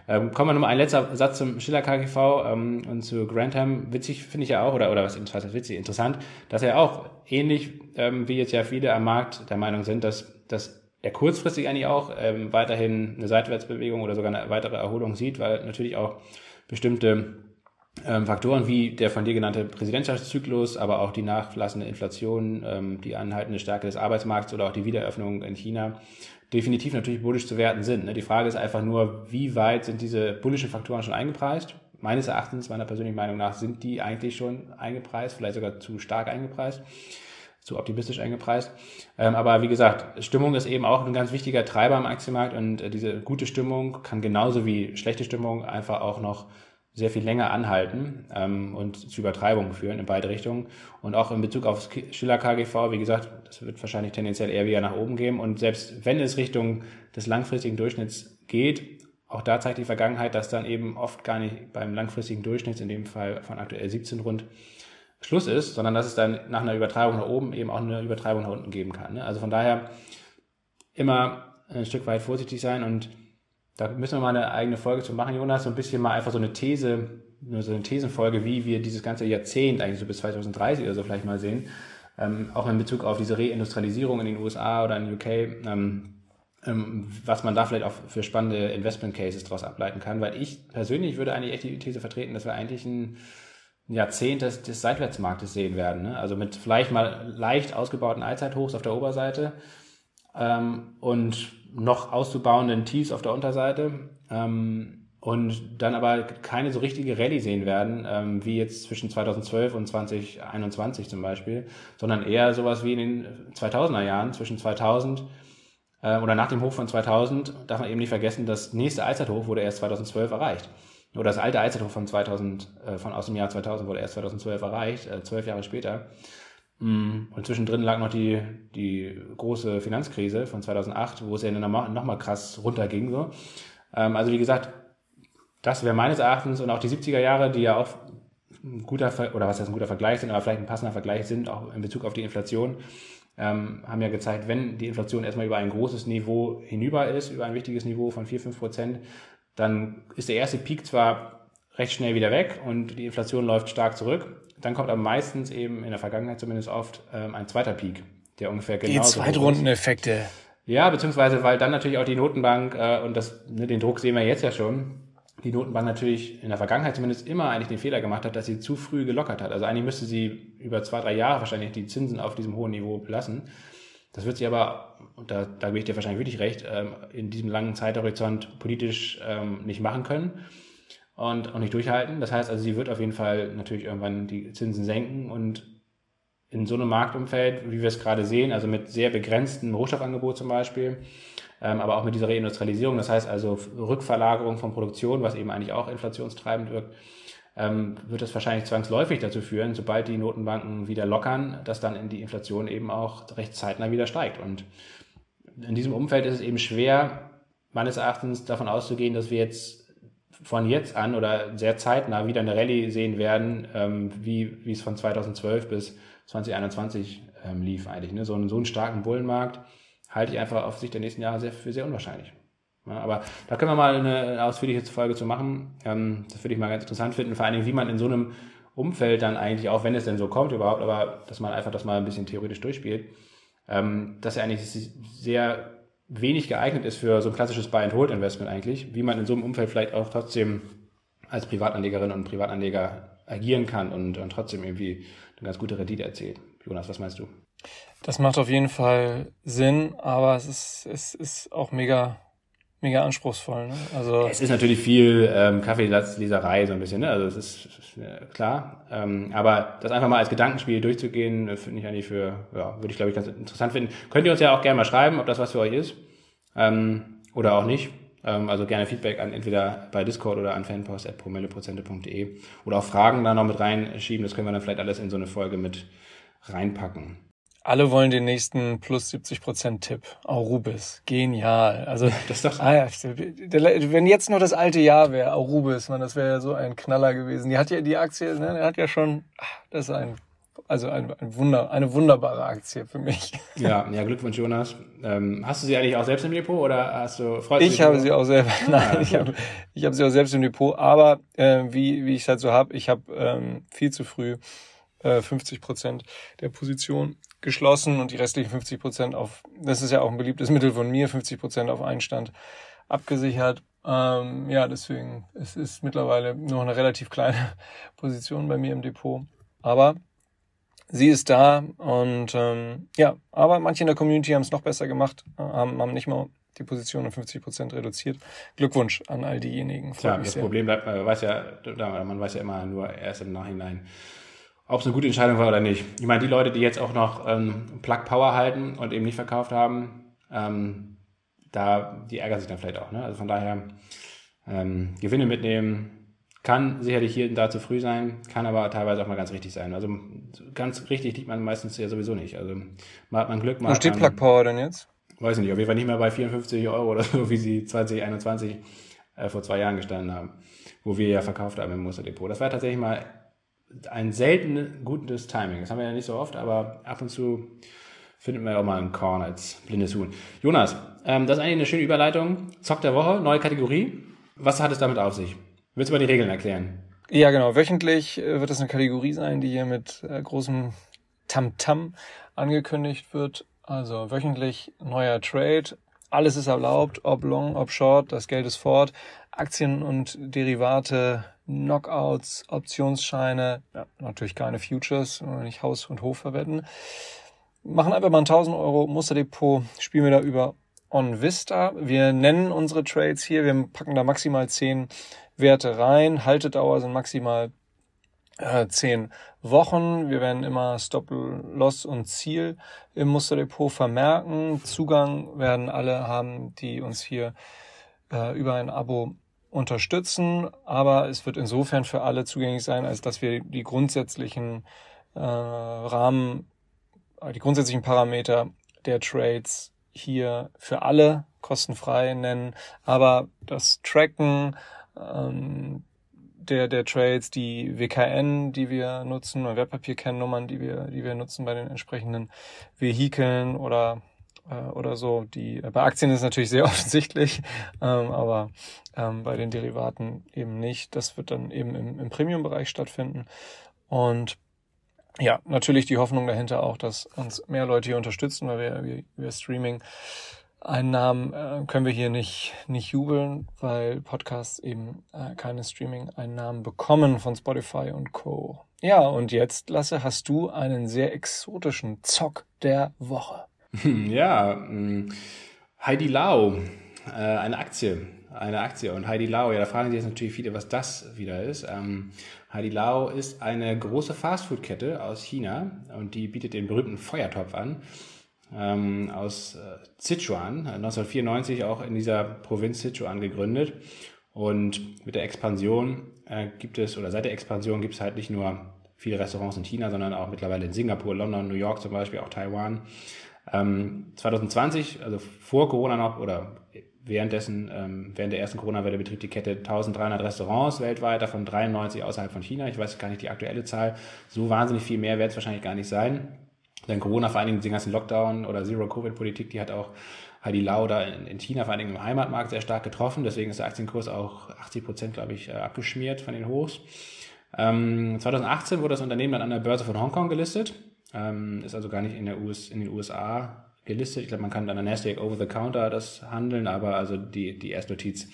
Ähm, kommen wir nochmal ein letzter Satz zum Schiller KGV ähm, und zu Grantham. Witzig finde ich ja auch, oder, oder was, was heißt witzig, interessant, dass er auch ähnlich ähm, wie jetzt ja viele am Markt der Meinung sind, dass, dass er kurzfristig eigentlich auch ähm, weiterhin eine Seitwärtsbewegung oder sogar eine weitere Erholung sieht, weil natürlich auch bestimmte ähm, Faktoren wie der von dir genannte Präsidentschaftszyklus, aber auch die nachlassende Inflation, ähm, die anhaltende Stärke des Arbeitsmarkts oder auch die Wiedereröffnung in China definitiv natürlich bullisch zu werten sind. Ne? Die Frage ist einfach nur, wie weit sind diese bullischen Faktoren schon eingepreist? Meines Erachtens, meiner persönlichen Meinung nach, sind die eigentlich schon eingepreist, vielleicht sogar zu stark eingepreist, zu optimistisch eingepreist. Ähm, aber wie gesagt, Stimmung ist eben auch ein ganz wichtiger Treiber am Aktienmarkt und äh, diese gute Stimmung kann genauso wie schlechte Stimmung einfach auch noch sehr viel länger anhalten ähm, und zu Übertreibungen führen in beide Richtungen. Und auch in Bezug auf Schiller KGV, wie gesagt, das wird wahrscheinlich tendenziell eher wieder nach oben gehen. Und selbst wenn es Richtung des langfristigen Durchschnitts geht, auch da zeigt die Vergangenheit, dass dann eben oft gar nicht beim langfristigen Durchschnitt, in dem Fall von aktuell 17 rund, Schluss ist, sondern dass es dann nach einer Übertreibung nach oben eben auch eine Übertreibung nach unten geben kann. Ne? Also von daher immer ein Stück weit vorsichtig sein und da müssen wir mal eine eigene Folge zu machen, Jonas, so ein bisschen mal einfach so eine These, nur so eine Thesenfolge, wie wir dieses ganze Jahrzehnt eigentlich so bis 2030 oder so vielleicht mal sehen, ähm, auch in Bezug auf diese Reindustrialisierung in den USA oder in UK, ähm, ähm, was man da vielleicht auch für spannende Investment Cases daraus ableiten kann, weil ich persönlich würde eigentlich echt die These vertreten, dass wir eigentlich ein Jahrzehnt des, des Seitwärtsmarktes sehen werden. Ne? Also mit vielleicht mal leicht ausgebauten Allzeithochs auf der Oberseite ähm, und noch auszubauenden Tiefs auf der Unterseite ähm, und dann aber keine so richtige Rallye sehen werden, ähm, wie jetzt zwischen 2012 und 2021 zum Beispiel, sondern eher sowas wie in den 2000er Jahren, zwischen 2000 äh, oder nach dem Hoch von 2000, darf man eben nicht vergessen, das nächste Allzeithoch wurde erst 2012 erreicht. Oder das alte Allzeithoch von 2000, äh, von aus dem Jahr 2000 wurde erst 2012 erreicht, äh, zwölf Jahre später. Mm, und zwischendrin lag noch die, die große Finanzkrise von 2008, wo es ja nochmal noch mal krass runterging. So. Ähm, also wie gesagt, das wäre meines Erachtens und auch die 70er Jahre, die ja auch ein guter, oder was heißt ein guter Vergleich sind, aber vielleicht ein passender Vergleich sind, auch in Bezug auf die Inflation, ähm, haben ja gezeigt, wenn die Inflation erstmal über ein großes Niveau hinüber ist, über ein wichtiges Niveau von 4, 5 Prozent, dann ist der erste Peak zwar recht schnell wieder weg und die Inflation läuft stark zurück, dann kommt aber meistens eben in der Vergangenheit zumindest oft ähm, ein zweiter Peak, der ungefähr genau. Die Zweitrundeneffekte. Ja, beziehungsweise weil dann natürlich auch die Notenbank äh, und das, ne, den Druck sehen wir jetzt ja schon, die Notenbank natürlich in der Vergangenheit zumindest immer eigentlich den Fehler gemacht hat, dass sie zu früh gelockert hat. Also eigentlich müsste sie über zwei, drei Jahre wahrscheinlich die Zinsen auf diesem hohen Niveau belassen. Das wird sie aber, und da, da gebe ich dir wahrscheinlich wirklich recht, ähm, in diesem langen Zeithorizont politisch ähm, nicht machen können und auch nicht durchhalten. Das heißt also, sie wird auf jeden Fall natürlich irgendwann die Zinsen senken und in so einem Marktumfeld, wie wir es gerade sehen, also mit sehr begrenztem Rohstoffangebot zum Beispiel, ähm, aber auch mit dieser Reindustrialisierung, das heißt also Rückverlagerung von Produktion, was eben eigentlich auch inflationstreibend wirkt, ähm, wird das wahrscheinlich zwangsläufig dazu führen, sobald die Notenbanken wieder lockern, dass dann in die Inflation eben auch recht zeitnah wieder steigt. Und in diesem Umfeld ist es eben schwer, meines Erachtens davon auszugehen, dass wir jetzt von jetzt an oder sehr zeitnah wieder eine Rallye sehen werden, ähm, wie, wie es von 2012 bis 2021 ähm, lief eigentlich. Ne? So, einen, so einen starken Bullenmarkt halte ich einfach auf Sicht der nächsten Jahre sehr, für sehr unwahrscheinlich. Ja, aber da können wir mal eine ausführliche Folge zu machen. Ähm, das würde ich mal ganz interessant finden, vor allen Dingen, wie man in so einem Umfeld dann eigentlich, auch wenn es denn so kommt überhaupt, aber dass man einfach das mal ein bisschen theoretisch durchspielt, ähm, dass er eigentlich sehr wenig geeignet ist für so ein klassisches Buy-and-Hold-Investment eigentlich, wie man in so einem Umfeld vielleicht auch trotzdem als Privatanlegerin und Privatanleger agieren kann und, und trotzdem irgendwie eine ganz gute Rendite erzielt. Jonas, was meinst du? Das macht auf jeden Fall Sinn, aber es ist, es ist auch mega mega anspruchsvoll. Ne? Also es ist natürlich viel ähm, Kaffeesatzleserei so ein bisschen, ne? also es ist, äh, klar. Ähm, aber das einfach mal als Gedankenspiel durchzugehen, äh, finde ich eigentlich für, ja, würde ich glaube ich ganz interessant finden. Könnt ihr uns ja auch gerne mal schreiben, ob das was für euch ist ähm, oder auch nicht. Ähm, also gerne Feedback an entweder bei Discord oder an fanpost.promilleprozente.de oder auch Fragen da noch mit reinschieben. Das können wir dann vielleicht alles in so eine Folge mit reinpacken. Alle wollen den nächsten plus 70 Prozent Tipp. Aurubis. Genial. Also, <laughs> das ist doch ah, wenn jetzt nur das alte Jahr wäre, Aurubis, man, das wäre ja so ein Knaller gewesen. Die hat ja die Aktie, ne, die hat ja schon, ah, das ist ein, also ein, ein Wunder, eine wunderbare Aktie für mich. <laughs> Ja, ja, Glückwunsch, Jonas. Ähm, hast du sie eigentlich auch selbst im Depot oder hast du freust Ich habe sie auch selber. <laughs> Nein, ja, ich habe ich habe sie auch selbst im Depot, aber äh, wie wie ich es halt so habe, ich habe ähm, viel zu früh äh, 50 Prozent der Position geschlossen und die restlichen 50 Prozent auf, das ist ja auch ein beliebtes Mittel von mir, 50 Prozent auf Einstand abgesichert. Ähm, ja, deswegen es ist mittlerweile noch eine relativ kleine <laughs> Position bei mir im Depot. Aber sie ist da und ähm, ja, aber manche in der Community haben es noch besser gemacht, äh, haben, haben nicht mal die Position um 50 Prozent reduziert. Glückwunsch an all diejenigen. Tja, das sehr. Problem bleibt, man weiß ja, man weiß ja immer nur erst im Nachhinein, ob es eine gute Entscheidung war oder nicht. Ich meine, die Leute, die jetzt auch noch ähm, Plug Power halten und eben nicht verkauft haben, ähm, da, die ärgern sich dann vielleicht auch. Ne? Also von daher, ähm, Gewinne mitnehmen kann sicherlich hier und da zu früh sein, kann aber teilweise auch mal ganz richtig sein. Also ganz richtig liegt man meistens ja sowieso nicht. Also mal hat man Glück. Mal Wo steht Plug Power denn jetzt? Weiß ich nicht, auf jeden Fall nicht mehr bei 54 Euro oder so, wie sie 2021 äh, vor zwei Jahren gestanden haben, wo wir ja verkauft haben im Musterdepot. Das war tatsächlich mal ein selten gutes Timing. Das haben wir ja nicht so oft, aber ab und zu findet man ja auch mal einen Korn als blindes Huhn. Jonas, ähm, das ist eigentlich eine schöne Überleitung. Zock der Woche, neue Kategorie. Was hat es damit auf sich? Willst du mal die Regeln erklären? Ja, genau. Wöchentlich äh, wird es eine Kategorie sein, die hier mit äh, großem Tamtam -Tam angekündigt wird. Also wöchentlich neuer Trade. Alles ist erlaubt, ob long, ob short, das Geld ist fort. Aktien und Derivate, Knockouts, Optionsscheine, ja, natürlich keine Futures, nicht Haus und Hof verwenden. Machen einfach mal ein 1000 Euro Musterdepot, spielen wir da über On Vista. Wir nennen unsere Trades hier, wir packen da maximal 10 Werte rein. Haltedauer sind maximal äh, 10 Wochen. Wir werden immer Stop, Loss und Ziel im Musterdepot vermerken. Zugang werden alle haben, die uns hier äh, über ein Abo unterstützen, aber es wird insofern für alle zugänglich sein, als dass wir die grundsätzlichen äh, Rahmen, äh, die grundsätzlichen Parameter der Trades hier für alle kostenfrei nennen, aber das Tracken ähm, der, der Trades, die WKN, die wir nutzen, oder Wertpapierkennnummern, die wir, die wir nutzen bei den entsprechenden Vehikeln oder oder so. Die, äh, bei Aktien ist natürlich sehr <laughs> offensichtlich, ähm, aber ähm, bei den Derivaten eben nicht. Das wird dann eben im, im Premium-Bereich stattfinden. Und ja, natürlich die Hoffnung dahinter auch, dass uns mehr Leute hier unterstützen, weil wir, wir, wir Streaming Einnahmen äh, können wir hier nicht, nicht jubeln, weil Podcasts eben äh, keine Streaming-Einnahmen bekommen von Spotify und Co. Ja, und jetzt, Lasse, hast du einen sehr exotischen Zock der Woche. <laughs> Ja, mm, Heidi Lau, äh, eine Aktie, eine Aktie. Und Heidi Lau, ja, da fragen sich jetzt natürlich viele, was das wieder ist. Ähm, Heidi Lau ist eine große Fastfood-Kette aus China und die bietet den berühmten Feuertopf an. Ähm, aus äh, Sichuan, 1994 auch in dieser Provinz Sichuan gegründet. Und mit der Expansion äh, gibt es, oder seit der Expansion gibt es halt nicht nur viele Restaurants in China, sondern auch mittlerweile in Singapur, London, New York zum Beispiel, auch Taiwan. Ähm, 2020, also vor Corona noch oder währenddessen, ähm, während der ersten Corona-Welle betrieb die Kette 1300 Restaurants weltweit, davon 93 außerhalb von China. Ich weiß gar nicht die aktuelle Zahl. So wahnsinnig viel mehr wird es wahrscheinlich gar nicht sein. Denn Corona, vor allen Dingen den ganzen Lockdown oder Zero-Covid-Politik, die hat auch Heidi Lau da in, in, China, vor allen Dingen im Heimatmarkt, sehr stark getroffen. Deswegen ist der Aktienkurs auch 80 Prozent, glaube ich, äh, abgeschmiert von den Hochs. Ähm, 2018 wurde das Unternehmen dann an der Börse von Hongkong gelistet. Ähm, ist also gar nicht in, der US, in den USA gelistet. Ich glaube, man kann an der Nasdaq Over the Counter das handeln, aber also die, die Erstnotiz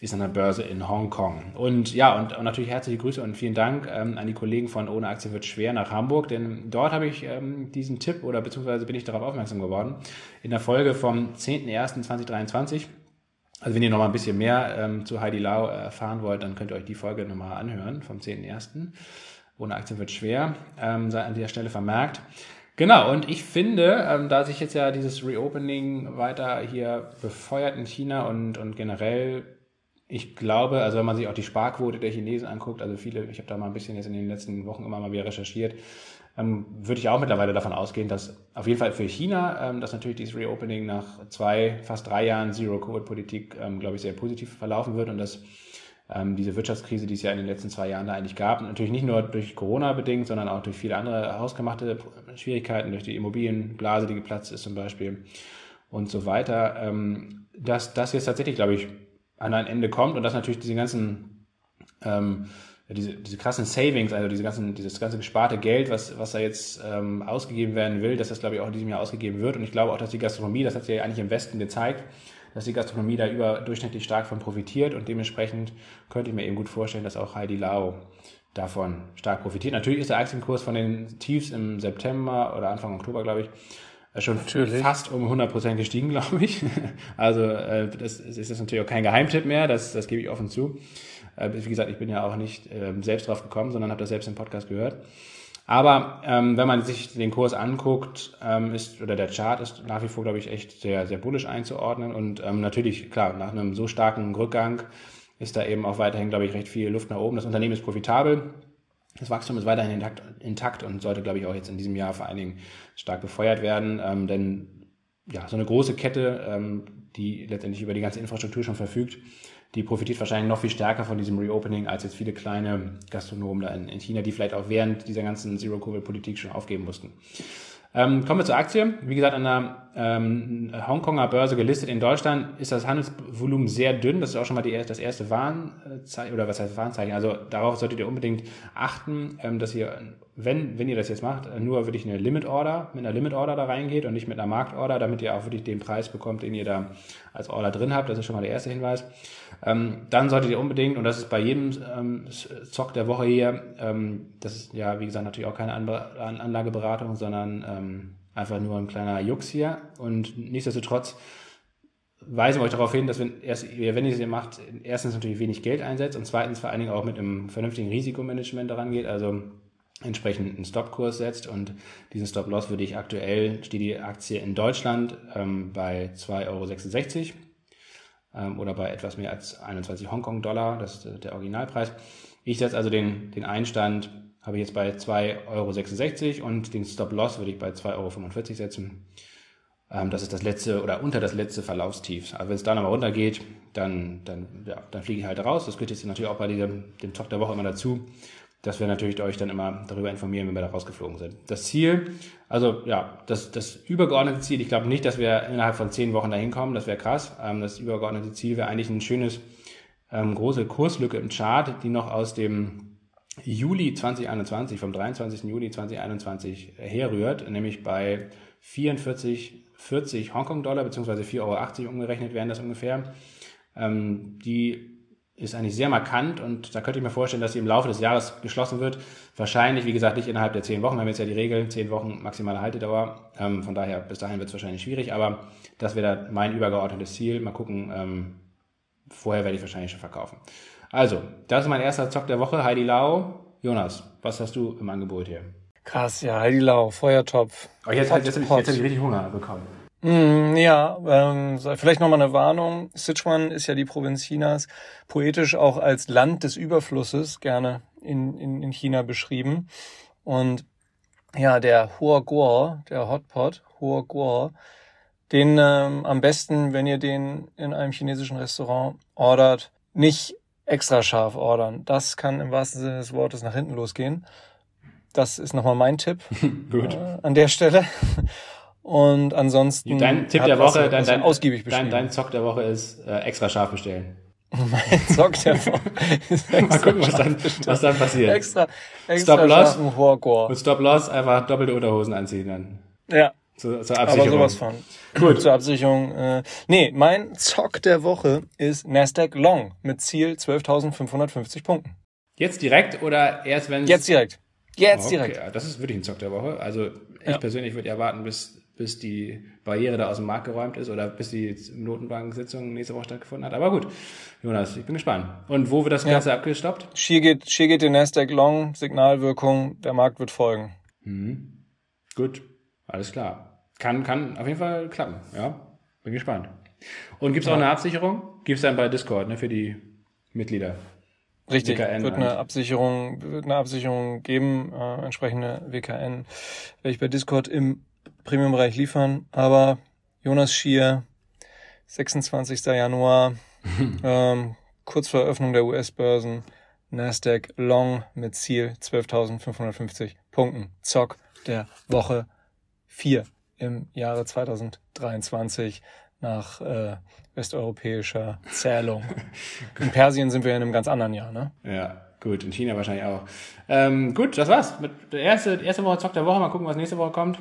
ist an der Börse in Hongkong. Und ja, und, und natürlich herzliche Grüße und vielen Dank ähm, an die Kollegen von Ohne Aktien wird schwer nach Hamburg, denn dort habe ich ähm, diesen Tipp oder beziehungsweise bin ich darauf aufmerksam geworden. In der Folge vom 10.01.2023 also wenn ihr noch mal ein bisschen mehr ähm, zu Heidi Lau erfahren wollt, dann könnt ihr euch die Folge nochmal anhören vom 10.01 ohne Aktien wird schwer, ähm, sei an dieser Stelle vermerkt. Genau, und ich finde, ähm, da sich jetzt ja dieses Reopening weiter hier befeuert in China und, und generell, ich glaube, also wenn man sich auch die Sparquote der Chinesen anguckt, also viele, ich habe da mal ein bisschen jetzt in den letzten Wochen immer mal wieder recherchiert, ähm, würde ich auch mittlerweile davon ausgehen, dass auf jeden Fall für China, ähm, dass natürlich dieses Reopening nach zwei, fast drei Jahren Zero-Covid-Politik, ähm, glaube ich, sehr positiv verlaufen wird und dass ähm, diese Wirtschaftskrise, die es ja in den letzten zwei Jahren da eigentlich gab, natürlich nicht nur durch Corona bedingt, sondern auch durch viele andere hausgemachte Schwierigkeiten, durch die Immobilienblase, die geplatzt ist zum Beispiel und so weiter, ähm, dass das jetzt tatsächlich, glaube ich, an ein Ende kommt und dass natürlich diese ganzen ähm, diese, diese krassen Savings, also diese ganzen, dieses ganze gesparte Geld, was, was da jetzt ähm, ausgegeben werden will, dass das, glaube ich, auch in diesem Jahr ausgegeben wird. Und ich glaube auch, dass die Gastronomie, das hat sich ja eigentlich im Westen gezeigt, dass die Gastronomie da überdurchschnittlich stark von profitiert und dementsprechend könnte ich mir eben gut vorstellen, dass auch Heidi Lau davon stark profitiert. Natürlich ist der Aktienkurs von den Tiefs im September oder Anfang Oktober, glaube ich, schon natürlich. fast um 100 Prozent gestiegen, <laughs> glaube ich. Also äh, das ist das natürlich auch kein Geheimtipp mehr, das, das gebe ich offen zu. Äh, wie gesagt, ich bin ja auch nicht äh, selbst drauf gekommen, sondern habe das selbst im Podcast gehört. Aber ähm, wenn man sich den Kurs anguckt, ähm, ist, oder der Chart ist nach wie vor, glaube ich, echt sehr, sehr bullisch einzuordnen. Und ähm, natürlich, klar, nach einem so starken Rückgang ist da eben auch weiterhin, glaube ich, recht viel Luft nach oben. Das Unternehmen ist profitabel. Das Wachstum ist weiterhin intakt, intakt und sollte, glaube ich, auch jetzt in diesem Jahr vor allen Dingen stark befeuert werden. Ähm, denn ja, so eine große Kette, ähm, die letztendlich über die ganze Infrastruktur schon verfügt, die profitiert wahrscheinlich noch viel stärker von diesem Reopening als jetzt viele kleine Gastronomen da in, in China, die vielleicht auch während dieser ganzen Zero-Covid-Politik schon aufgeben mussten. Ähm, kommen wir zur Aktie. Wie gesagt, an der ähm, Hongkonger Börse gelistet in Deutschland ist das Handelsvolumen sehr dünn. Das ist auch schon mal die, das erste Warnzeichen, oder was heißt Warnzeichen? Also darauf solltet ihr unbedingt achten, ähm, dass ihr, wenn, wenn ihr das jetzt macht, nur wirklich eine Limit Order, mit einer Limit Order da reingeht und nicht mit einer Marktorder, damit ihr auch wirklich den Preis bekommt, den ihr da als Order drin habt. Das ist schon mal der erste Hinweis. Ähm, dann solltet ihr unbedingt, und das ist bei jedem ähm, Zock der Woche hier, ähm, das ist ja, wie gesagt, natürlich auch keine Anlageberatung, sondern ähm, einfach nur ein kleiner Jux hier. Und nichtsdestotrotz weisen wir euch darauf hin, dass wenn, erst, wenn ihr es macht, erstens natürlich wenig Geld einsetzt und zweitens vor allen Dingen auch mit einem vernünftigen Risikomanagement daran geht, also entsprechend einen Stopkurs setzt und diesen Stop-Loss würde ich aktuell, steht die Aktie in Deutschland ähm, bei 2,66 Euro ähm, oder bei etwas mehr als 21 Hongkong-Dollar, das ist der Originalpreis. Ich setze also den, den Einstand, habe ich jetzt bei 2,66 Euro und den Stop-Loss würde ich bei 2,45 Euro setzen. Ähm, das ist das letzte oder unter das letzte Verlaufstief. Aber wenn es da nochmal runtergeht, dann, dann, ja, dann fliege ich halt raus. Das gehört jetzt natürlich auch bei diesem, dem Talk der Woche immer dazu dass wir natürlich euch dann immer darüber informieren, wenn wir da rausgeflogen sind. Das Ziel, also ja, das, das übergeordnete Ziel, ich glaube nicht, dass wir innerhalb von zehn Wochen dahin kommen, das wäre krass. Ähm, das übergeordnete Ziel wäre eigentlich ein schönes, ähm, große Kurslücke im Chart, die noch aus dem Juli 2021, vom 23. Juli 2021 herrührt, nämlich bei 44, 40 Hongkong-Dollar, beziehungsweise 4,80 Euro umgerechnet wären das ungefähr. Ähm, die ist eigentlich sehr markant und da könnte ich mir vorstellen, dass sie im Laufe des Jahres geschlossen wird. Wahrscheinlich, wie gesagt, nicht innerhalb der zehn Wochen. Wir haben jetzt ja die Regel, zehn Wochen maximale Haltedauer. Ähm, von daher, bis dahin wird es wahrscheinlich schwierig, aber das wäre mein übergeordnetes Ziel. Mal gucken, ähm, vorher werde ich wahrscheinlich schon verkaufen. Also, das ist mein erster Zock der Woche. Heidi Lau. Jonas, was hast du im Angebot hier? Krass, ja, Heidi Lau, Feuertopf. Oh, jetzt, jetzt, jetzt, jetzt habe ich, hab ich richtig Hunger bekommen. Mm, ja, ähm, vielleicht nochmal eine Warnung. Sichuan ist ja die Provinz Chinas, poetisch auch als Land des Überflusses gerne in, in, in China beschrieben. Und ja, der Huoguo, der Hotpot, Huoguo, den ähm, am besten, wenn ihr den in einem chinesischen Restaurant ordert, nicht extra scharf ordern. Das kann im wahrsten Sinne des Wortes nach hinten losgehen. Das ist nochmal mein Tipp <laughs> Gut. Äh, an der Stelle. Und ansonsten. Dein Tipp der Woche, dein, dein, ausgiebig Dein, dein Zock der Woche ist äh, extra scharf bestellen. <laughs> mein Zock der Woche ist <laughs> extra Mal gucken, was dann, was dann passiert. Extra, extra Stop Loss. Mit Stop Loss einfach doppelte Unterhosen anziehen dann. Ja. Zur, zur Absicherung. Aber sowas von. Gut. Zur Absicherung. Äh, nee, mein Zock der Woche ist Nasdaq Long mit Ziel 12.550 Punkten. Jetzt direkt oder erst wenn Jetzt direkt. Jetzt okay, direkt. Das ist wirklich ein Zock der Woche. Also ich ja. persönlich würde ja warten, bis bis die Barriere da aus dem Markt geräumt ist oder bis die Notenbank-Sitzung nächste Woche stattgefunden hat. Aber gut, Jonas, ich bin gespannt. Und wo wird das Ganze ja. abgestoppt? Hier geht, hier geht der Nasdaq Long, Signalwirkung, der Markt wird folgen. Mhm. Gut, alles klar. Kann, kann auf jeden Fall klappen, ja. Bin gespannt. Und gibt es auch eine Absicherung? Gibt es dann bei Discord ne, für die Mitglieder? Richtig, WKN wird eine. Absicherung, wird eine Absicherung geben, äh, entsprechende WKN werde ich bei Discord im Premium-Bereich liefern. Aber Jonas Schier, 26. Januar, <laughs> ähm, kurz vor Eröffnung der US-Börsen Nasdaq Long mit Ziel 12.550 Punkten. Zock der Woche 4 im Jahre 2023 nach äh, westeuropäischer Zählung. <laughs> In Persien sind wir in einem ganz anderen Jahr, ne? Ja, gut. In China wahrscheinlich auch. Ähm, gut, das war's. Mit der erste, erste Woche Zock der Woche. Mal gucken, was nächste Woche kommt.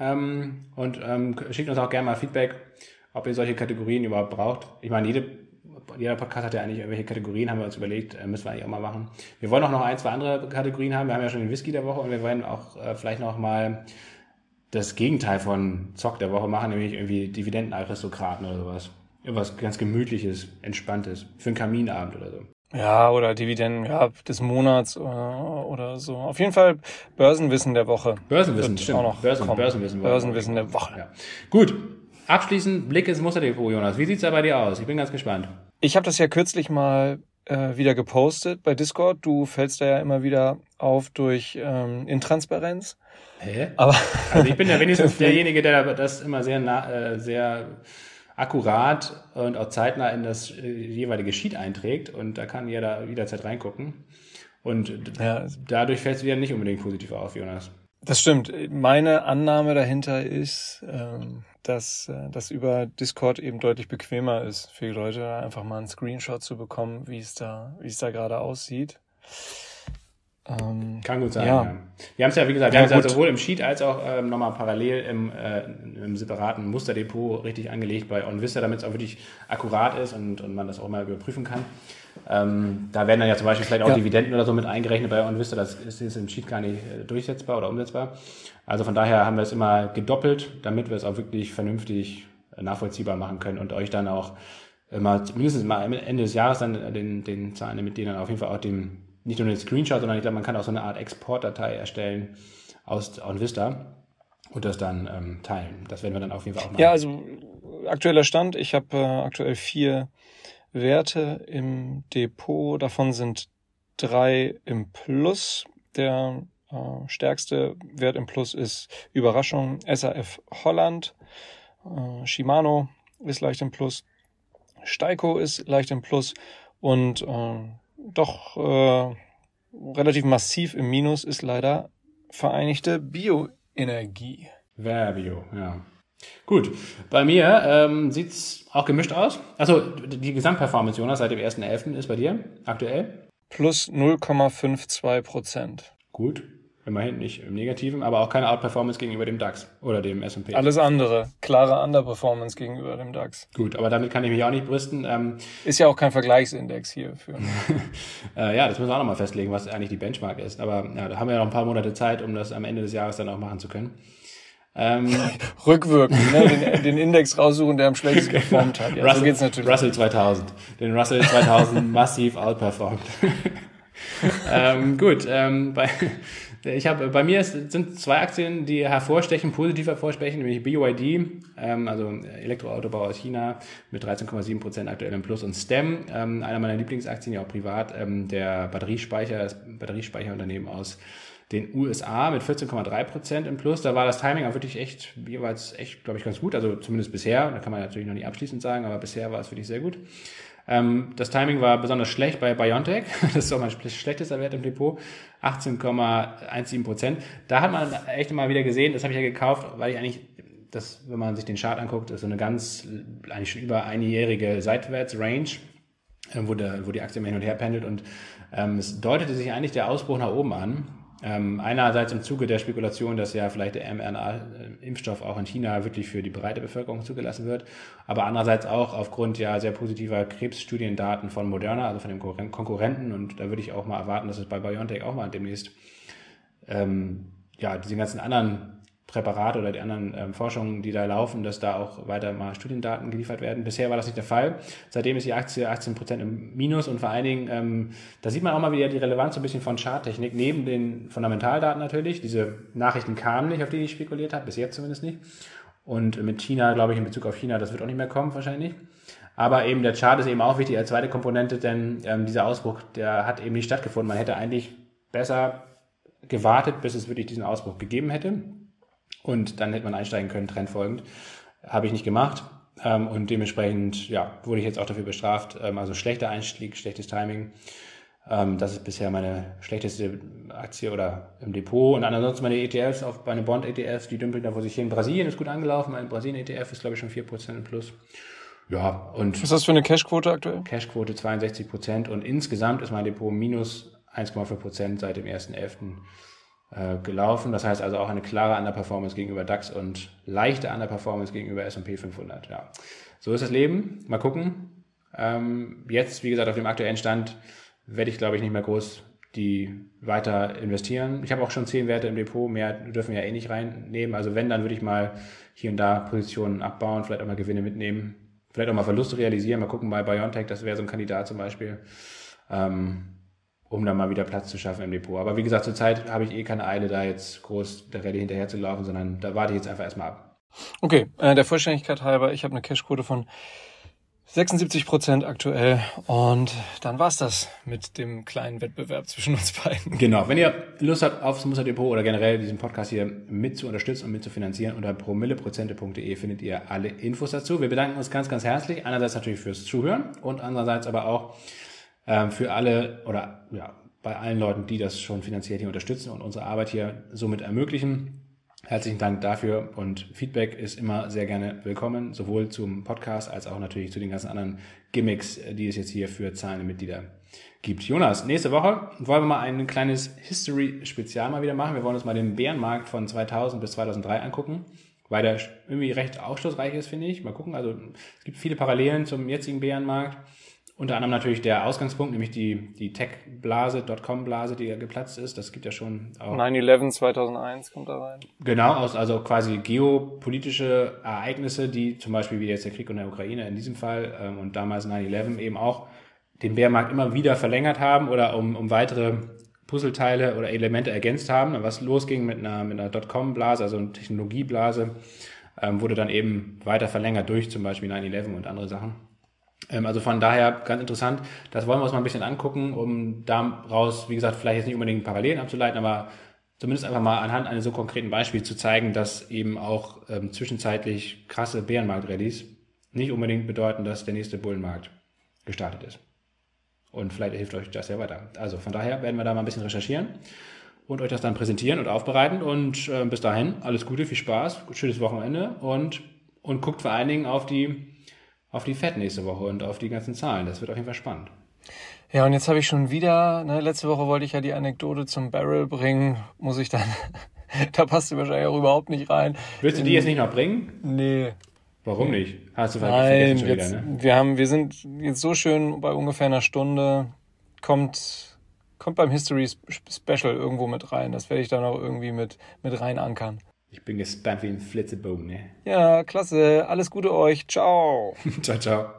Ähm, und ähm, schickt uns auch gerne mal Feedback, ob ihr solche Kategorien überhaupt braucht. Ich meine, jede, jeder Podcast hat ja eigentlich irgendwelche Kategorien, haben wir uns überlegt, äh, müssen wir eigentlich auch mal machen. Wir wollen auch noch ein, zwei andere Kategorien haben. Wir haben ja schon den Whisky der Woche und wir wollen auch äh, vielleicht noch mal das Gegenteil von Zock der Woche machen, nämlich irgendwie Dividendenaristokraten oder sowas. Irgendwas ganz Gemütliches, Entspanntes. Für einen Kaminabend oder so. Ja, oder Dividenden ja, des Monats oder, oder so. Auf jeden Fall Börsenwissen der Woche. Börsenwissen, stimmt. Auch noch Börsen, kommen. Börsenwissen. Börsenwissen der Woche. Ja. Gut. Abschließend Blick ins Musterdepot, Jonas. Wie sieht's da bei dir aus? Ich bin ganz gespannt. Ich habe das ja kürzlich mal äh, wieder gepostet bei Discord. Du fällst da ja immer wieder auf durch ähm, Intransparenz. Hä? Aber Also ich bin ja wenigstens <laughs> derjenige, der das immer sehr, nah, äh, sehr akkurat und auch zeitnah in das äh, jeweilige Sheet einträgt und da kann jeder jederzeit reingucken. Und Ja. dadurch fällt es wieder nicht unbedingt positiv auf, Jonas. Das stimmt. Meine Annahme dahinter ist, ähm, dass äh, das über Discord eben deutlich bequemer ist für die Leute, einfach mal einen Screenshot zu bekommen, wie es da, wie es da gerade aussieht. Ähm, Kann gut sein. Ja. Ja. Wir haben es ja, wie gesagt, wir Ja, haben es ja sowohl im Sheet als auch ähm, nochmal parallel im, äh, im separaten Musterdepot richtig angelegt bei OnVista, damit es auch wirklich akkurat ist und, und man das auch mal überprüfen kann. Ähm, da werden dann ja zum Beispiel vielleicht auch Ja. Dividenden oder so mit eingerechnet bei OnVista. Das ist jetzt im Sheet gar nicht äh, durchsetzbar oder umsetzbar. Also von daher haben wir es immer gedoppelt, damit wir es auch wirklich vernünftig äh, nachvollziehbar machen können und euch dann auch immer mindestens mal am Ende des Jahres dann äh, den, den Zahlen, mit denen dann auf jeden Fall auch dem, nicht nur den Screenshot, sondern ich glaube, man kann auch so eine Art Exportdatei erstellen aus OnVista und das dann ähm, teilen. Das werden wir dann auf jeden Fall auch machen. ja, also aktueller Stand. Ich habe äh, aktuell vier Werte im Depot. Davon sind drei im Plus. Der äh, stärkste Wert im Plus ist Überraschung SAF Holland. Äh, Shimano ist leicht im Plus. Steiko ist leicht im Plus. Und äh, doch äh, relativ massiv im Minus ist leider Vereinigte Bioenergie. Verbio, ja. Gut, bei mir ähm, sieht's auch gemischt aus. Also die Gesamtperformance, Jonas, seit dem 1.11. ist bei dir aktuell. Plus 0,52 Prozent. Gut, immerhin nicht im Negativen, aber auch keine Outperformance gegenüber dem DAX oder dem S&P. Alles andere. Klare Underperformance gegenüber dem DAX. Gut, aber damit kann ich mich auch nicht brüsten. Ähm, Ist ja auch kein Vergleichsindex hierfür. <laughs> äh, ja, das müssen wir auch nochmal festlegen, was eigentlich die Benchmark ist. Aber ja, da haben wir ja noch ein paar Monate Zeit, um das am Ende des Jahres dann auch machen zu können. Ähm, <laughs> Rückwirkend, ne? den, <laughs> den Index raussuchen, der am schlechtesten performt hat. Ja, so geht's natürlich. Russell 2000. Den Russell 2000 massiv outperformed. ähm, gut, ähm, bei, ich habe bei mir ist, sind zwei Aktien, die hervorstechen, positiv hervorstechen, nämlich BYD, ähm, also Elektroautobauer aus China mit 13,7 Prozent aktuell im Plus und STEM, ähm, einer meiner Lieblingsaktien, ja auch privat, ähm, der Batteriespeicher, das Batteriespeicherunternehmen aus den USA mit 14,3 Prozent im Plus. Da war das Timing auch wirklich echt, jeweils echt, glaube ich, ganz gut. Also zumindest bisher. Da kann man natürlich noch nicht abschließend sagen, aber bisher war es wirklich sehr gut. Ähm, das Timing war besonders schlecht bei BioNTech. <laughs> Das ist auch mein schlechtester Wert im Depot. 18,17 Prozent. Da hat man echt mal wieder gesehen, das habe ich ja gekauft, weil ich eigentlich, das, wenn man sich den Chart anguckt, ist so eine ganz, eigentlich schon über einjährige Seitwärts-Range äh, wo, wo die Aktie immer hin und her pendelt und ähm, es deutete sich eigentlich der Ausbruch nach oben an. Ähm, einerseits im Zuge der Spekulation, dass ja vielleicht der mRNA-Impfstoff auch in China wirklich für die breite Bevölkerung zugelassen wird, aber andererseits auch aufgrund ja sehr positiver Krebsstudiendaten von Moderna, also von dem Konkurren- Konkurrenten. Und da würde ich auch mal erwarten, dass es bei BioNTech auch mal demnächst ähm, ja, diese ganzen anderen Präparate oder die anderen ähm, Forschungen, die da laufen, dass da auch weiter mal Studiendaten geliefert werden. Bisher war das nicht der Fall. Seitdem ist die Aktie 18% im Minus und vor allen Dingen, ähm, da sieht man auch mal wieder die Relevanz so ein bisschen von Charttechnik, neben den Fundamentaldaten natürlich. Diese Nachrichten kamen nicht, auf die ich spekuliert habe, bis jetzt zumindest nicht. Und mit China, glaube ich, in Bezug auf China, das wird auch nicht mehr kommen wahrscheinlich. Aber eben der Chart ist eben auch wichtig als zweite Komponente, denn ähm, dieser Ausbruch, der hat eben nicht stattgefunden. Man hätte eigentlich besser gewartet, bis es wirklich diesen Ausbruch gegeben hätte. Und dann hätte man einsteigen können, trendfolgend. Habe ich nicht gemacht. Ähm, und dementsprechend, ja, wurde ich jetzt auch dafür bestraft. Ähm, also schlechter Einstieg, schlechtes Timing. Ähm, das ist bisher meine schlechteste Aktie oder im Depot. Und ansonsten meine ETFs, auf meine Bond-ETFs, die dümpeln da vor sich hin. Brasilien ist gut angelaufen. Mein Brasilien-ETF ist, glaube ich, schon 4% im Plus. Ja, und. Was ist das für eine Cashquote aktuell? Cashquote 62% Und insgesamt ist mein Depot minus 1,5% seit dem 1.11. Äh, gelaufen. Das heißt also auch eine klare Underperformance gegenüber DAX und leichte Underperformance gegenüber S&P 500. Ja, so ist das Leben. Mal gucken. Ähm, jetzt, wie gesagt, auf dem aktuellen Stand werde ich, glaube ich, nicht mehr groß die weiter investieren. Ich habe auch schon zehn Werte im Depot, mehr dürfen wir ja eh nicht reinnehmen. Also wenn, dann würde ich mal hier und da Positionen abbauen, vielleicht auch mal Gewinne mitnehmen, vielleicht auch mal Verluste realisieren, mal gucken bei Biontech, das wäre so ein Kandidat zum Beispiel, ähm, um dann mal wieder Platz zu schaffen im Depot. Aber wie gesagt, zurzeit habe ich eh keine Eile, da jetzt groß der Rallye hinterher zu laufen, sondern da warte ich jetzt einfach erstmal ab. Okay, äh, der Vollständigkeit halber, ich habe eine Cashquote von 76 Prozent aktuell. Und dann war's das mit dem kleinen Wettbewerb zwischen uns beiden. Genau. Wenn ihr Lust habt, aufs Muster oder generell diesen Podcast hier mit zu unterstützen und mit zu finanzieren, unter promilleprozente.de findet ihr alle Infos dazu. Wir bedanken uns ganz, ganz herzlich. Einerseits natürlich fürs Zuhören und andererseits aber auch ähm, für alle oder ja, bei allen Leuten, die das schon finanziell hier unterstützen und unsere Arbeit hier somit ermöglichen. Herzlichen Dank dafür und Feedback ist immer sehr gerne willkommen, sowohl zum Podcast als auch natürlich zu den ganzen anderen Gimmicks, die es jetzt hier für zahlende Mitglieder gibt. Jonas, nächste Woche wollen wir mal ein kleines History-Spezial mal wieder machen. Wir wollen uns mal den Bärenmarkt von 2000 bis 2003 angucken, weil der irgendwie recht aufschlussreich ist, finde ich. Mal gucken, also es gibt viele Parallelen zum jetzigen Bärenmarkt. Unter anderem natürlich der Ausgangspunkt, nämlich die, die Tech-Blase, Dotcom-Blase, die ja geplatzt ist. Das gibt ja schon auch. 9-11 2001 kommt da rein. Genau, aus, also quasi geopolitische Ereignisse, die zum Beispiel wie jetzt der Krieg in der Ukraine in diesem Fall ähm, und damals 9-11 eben auch den Bärmarkt immer wieder verlängert haben oder um, um weitere Puzzleteile oder Elemente ergänzt haben. Was losging mit einer, mit einer Dotcom-Blase, also einer Technologieblase, ähm, wurde dann eben weiter verlängert durch zum Beispiel 9-11 und andere Sachen. Ähm, also von daher ganz interessant. Das wollen wir uns mal ein bisschen angucken, um daraus, wie gesagt, vielleicht jetzt nicht unbedingt Parallelen abzuleiten, aber zumindest einfach mal anhand eines so konkreten Beispiels zu zeigen, dass eben auch ähm, zwischenzeitlich krasse Bärenmarkt-Rallies nicht unbedingt bedeuten, dass der nächste Bullenmarkt gestartet ist. Und vielleicht hilft euch das ja weiter. Also von daher werden wir da mal ein bisschen recherchieren und euch das dann präsentieren und aufbereiten. Und äh, bis dahin alles Gute, viel Spaß, schönes Wochenende und, und guckt vor allen Dingen auf die auf die Fed nächste Woche und auf die ganzen Zahlen. Das wird auf jeden Fall spannend. Ja, und jetzt habe ich schon wieder, ne, letzte Woche wollte ich ja die Anekdote zum Barrel bringen, muss ich dann, <laughs> da passt du wahrscheinlich auch überhaupt nicht rein. Willst du die jetzt nicht noch bringen? Nee. Warum nicht? Hast du Nein, schon jetzt, wieder, ne? wir haben, wir sind jetzt so schön bei ungefähr einer Stunde, kommt, kommt beim History Special irgendwo mit rein. Das werde ich dann auch irgendwie mit, mit rein ankern. Ich bin gespannt wie ein Flitzebogen, ne? Ja, klasse. Alles Gute euch. Ciao. <laughs> ciao, ciao.